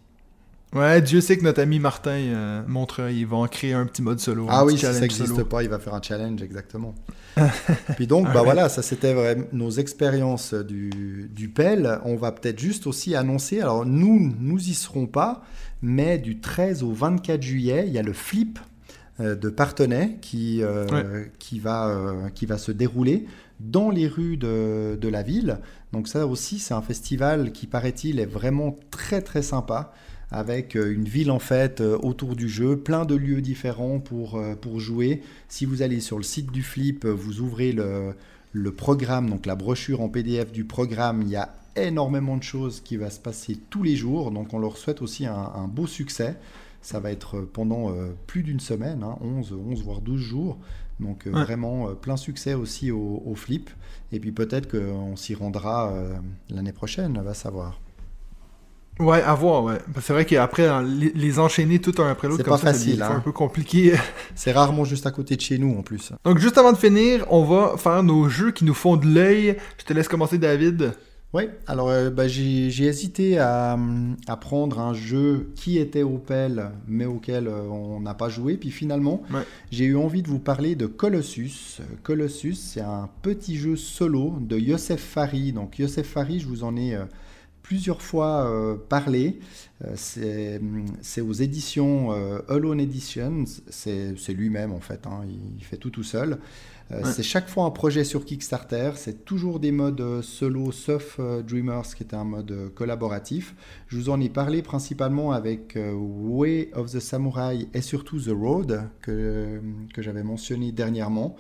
S1: Ouais, Dieu sait que notre ami Martin euh, Montreuil, il va en créer un petit mode solo.
S2: Ah oui, si ça n'existe pas, il va faire un challenge, exactement. Puis donc, bah
S1: Ouais.
S2: voilà, ça c'était vraiment nos expériences du, du PEL. On va peut-être juste aussi annoncer, alors nous, nous y serons pas, mais du 13 au 24 juillet, il y a le flip euh, de Partenay qui, euh, qui, va, euh, qui va se dérouler dans les rues de, la ville. Donc ça aussi, c'est un festival qui, paraît-il, est vraiment très très sympa avec euh, une ville en fait euh, autour du jeu, plein de lieux différents pour, euh, pour jouer. Si vous allez sur le site du Flip, vous ouvrez le, le programme, donc la brochure en PDF du programme, il y a énormément de choses qui va se passer tous les jours, donc on leur souhaite aussi un, beau succès. Ça va être pendant plus d'une semaine, hein, 11, 11 voire 12 jours. Donc euh,
S1: Ouais.
S2: vraiment euh, plein succès aussi au, au Flip. Et puis peut-être qu'on s'y rendra euh, l'année prochaine, on va savoir.
S1: Ouais, à voir, ouais. C'est vrai qu'après, hein, les, enchaîner tout un après l'autre,
S2: C'est pas
S1: ça,
S2: facile,
S1: devient
S2: hein.
S1: un peu compliqué.
S2: C'est rarement juste à côté de chez nous en plus.
S1: Donc, juste avant de finir, on va faire nos jeux qui nous font de l'œil. Je te laisse commencer, David.
S2: Oui, alors euh, bah, j'ai hésité à, à prendre un jeu qui était Opel, mais auquel euh, on n'a pas joué. Puis finalement,
S1: Ouais.
S2: j'ai eu envie de vous parler de Colossus. Colossus, c'est un petit jeu solo de Youssef Fari. Donc Youssef Fari, je vous en ai euh, plusieurs fois parlé. C'est aux éditions Alone Editions. C'est lui-même en fait, hein, il fait tout tout seul. Euh,
S1: Ouais.
S2: C'est chaque fois un projet sur Kickstarter. C'est toujours des modes euh, solo, sauf euh, Dreamers, qui est un mode collaboratif. Je vous en ai parlé principalement avec Way of the Samurai et surtout The Road, que, que j'avais mentionné dernièrement.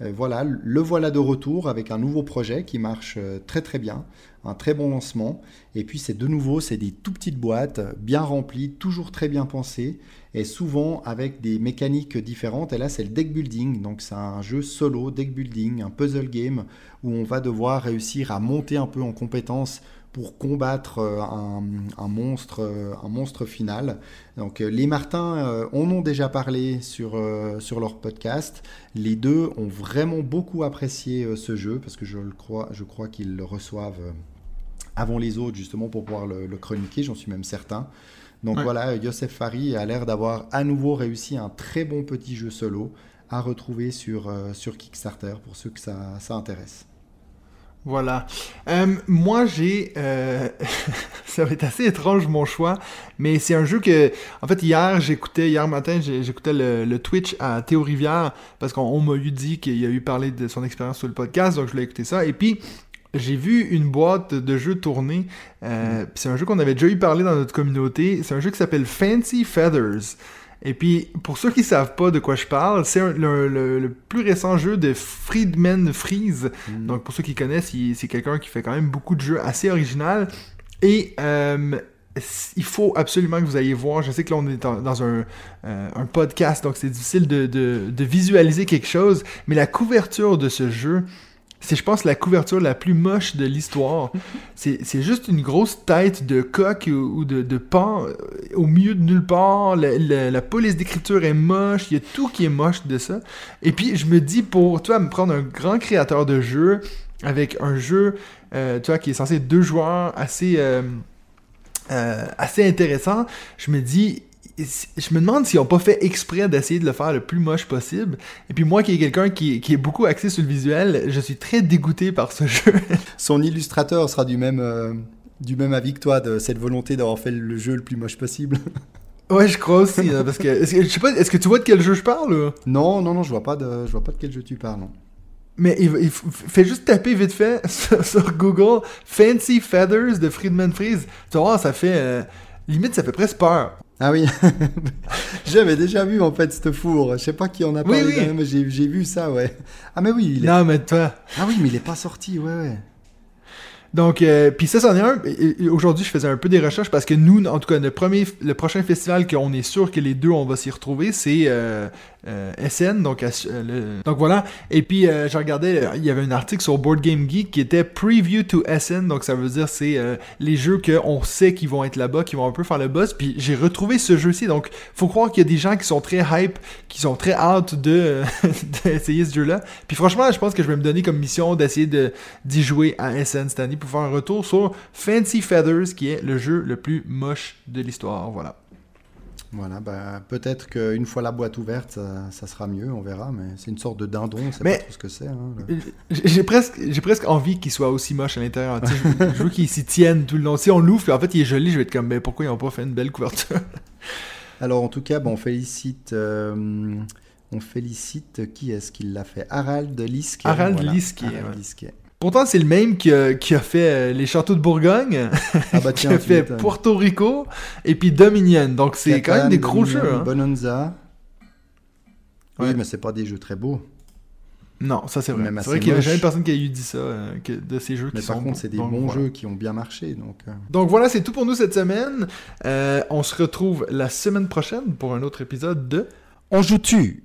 S2: Voilà, le voilà de retour avec un nouveau projet qui marche très très bien, un très bon lancement. Et puis c'est de nouveau, c'est des tout petites boîtes, bien remplies, toujours très bien pensées, et souvent avec des mécaniques différentes. Et là, c'est le deck building, donc c'est un jeu solo, deck building, un puzzle game, où on va devoir réussir à monter un peu en compétence pour combattre euh, un, monstre, euh, un monstre final. Donc euh, les Martins en ont déjà parlé sur, sur leur podcast. Les deux ont vraiment beaucoup apprécié ce jeu parce que je le crois, je crois qu'ils le reçoivent avant les autres justement pour pouvoir le chroniquer, j'en suis même certain. Donc
S1: Ouais.
S2: voilà, Youssef Fari a l'air d'avoir à nouveau réussi un très bon petit jeu solo à retrouver sur, euh, sur Kickstarter pour ceux que ça, ça intéresse.
S1: Voilà. Euh, moi, j'ai... euh, ça va être assez étrange, mon choix, mais c'est un jeu que... En fait, hier, j'écoutais... Hier matin, j'écoutais le, le Twitch à Théo Rivière, parce qu'on on m'a eu dit qu'il a eu parlé de son expérience sur le podcast, donc je voulais écouter ça. Et puis, j'ai vu une boîte de jeux tourner. euh, puis c'est un jeu qu'on avait déjà eu parlé dans notre communauté. C'est un jeu qui s'appelle Fancy Feathers. Et puis, pour ceux qui savent pas de quoi je parle, c'est le, le- le plus récent jeu de Friedman Freeze. Donc, pour ceux qui connaissent, c'est quelqu'un qui fait quand même beaucoup de jeux assez original. Et euh, il faut absolument que vous ayez voir. Je sais que là, on est dans, dans un, euh, un podcast, donc c'est difficile de, de- de visualiser quelque chose. Mais la couverture de ce jeu, c'est, je pense, la couverture la plus moche de l'histoire. c'est, c'est juste une grosse tête de coq ou, ou de, de pan euh, au milieu de nulle part. La, la- la police d'écriture est moche. Il y a tout qui est moche de ça. Et puis, je me dis, pour, toi, me prendre un grand créateur de jeu avec un jeu, euh, tu vois, qui est censé être deux joueurs assez, euh, euh, assez intéressant, je me dis, je me demande s'ils n'ont pas fait exprès d'essayer de le faire le plus moche possible. Et puis moi qui est quelqu'un qui, qui est beaucoup axé sur le visuel, je suis très dégoûté par ce jeu.
S2: Son illustrateur sera du même, euh, du même avis que toi, de cette volonté d'avoir fait le jeu le plus moche possible.
S1: ouais, je crois aussi, hein, parce que, est-ce que- je sais pas, est-ce que tu vois de quel jeu je parle
S2: non, non, non, je vois pas de, je vois pas de quel jeu tu parles. non.
S1: Mais il, il f- fais juste taper vite fait sur, sur Google Fancy Feathers de Friedman Freeze. Tu voir, ça fait. euh, limite, ça fait presque peur.
S2: Ah oui, j'avais déjà vu en fait ce four. Je sais pas qui en a
S1: Oui,
S2: parlé,
S1: oui.
S2: quand même, mais j'ai j'ai vu ça, ouais. Ah mais oui, il est...
S1: Non, mais toi.
S2: ah oui, mais il est pas sorti, ouais, ouais.
S1: Donc, euh, puis ça, c'en est un. Aujourd'hui, je faisais un peu des recherches parce que nous, en tout cas, le, premier, le prochain festival qu'on est sûr que les deux, on va s'y retrouver, c'est euh, SN. Donc, euh, le- donc voilà. Et puis, euh, je regardais, il y avait un article sur Board Game Geek qui était Preview to SN. Donc, ça veut dire c'est euh, les jeux qu'on sait qui vont être là-bas, qui vont un peu faire le buzz. Puis, j'ai retrouvé ce jeu-ci. Donc, faut croire qu'il y a des gens qui sont très hype, qui sont très hâte de d'essayer ce jeu-là. Puis, franchement, je pense que je vais me donner comme mission d'essayer de d'y jouer à SN cette année pour faire un retour sur Fancy Feathers, qui est le jeu le plus moche de l'histoire. Voilà.
S2: Voilà, bah, peut-être qu'une fois la boîte ouverte, ça, ça sera mieux, on verra, mais c'est une sorte de dindon, on sait
S1: Mais-
S2: pas trop ce que c'est. hein, le-
S1: J'ai presque, j'ai presque envie qu'il soit aussi moche à l'intérieur. Tu sais, Je je veux qu'il s'y tienne tout le long. Si on l'ouvre, en fait il est joli, je vais être comme, mais pourquoi ils n'ont pas fait une belle couverture?
S2: Alors en tout cas, bon, on félicite, euh, on félicite qui est-ce qui l'a fait? Harald Liske.
S1: Harald Liske,
S2: Harald
S1: ouais.
S2: Liske.
S1: Pourtant, c'est le même qui a, qui a fait euh, les châteaux de Bourgogne,
S2: Ah bah
S1: qui a fait. Puerto Rico, et puis Dominion. Donc c'est quand même des gros jeux. hein.
S2: Bonanza.
S1: Ouais.
S2: Oui, mais c'est pas des jeux très beaux.
S1: Non, ça c'est vrai. C'est vrai qu'il y a
S2: moche.
S1: jamais personne qui a eu dit ça euh, que- de ces jeux
S2: Mais
S1: qui
S2: par
S1: sont
S2: contre, c'est des
S1: donc,
S2: bons
S1: voilà.
S2: jeux qui ont bien marché. Donc, euh,
S1: Donc voilà, c'est tout pour nous cette semaine. Euh, on se retrouve la semaine prochaine pour un autre épisode de
S2: On joue-tu?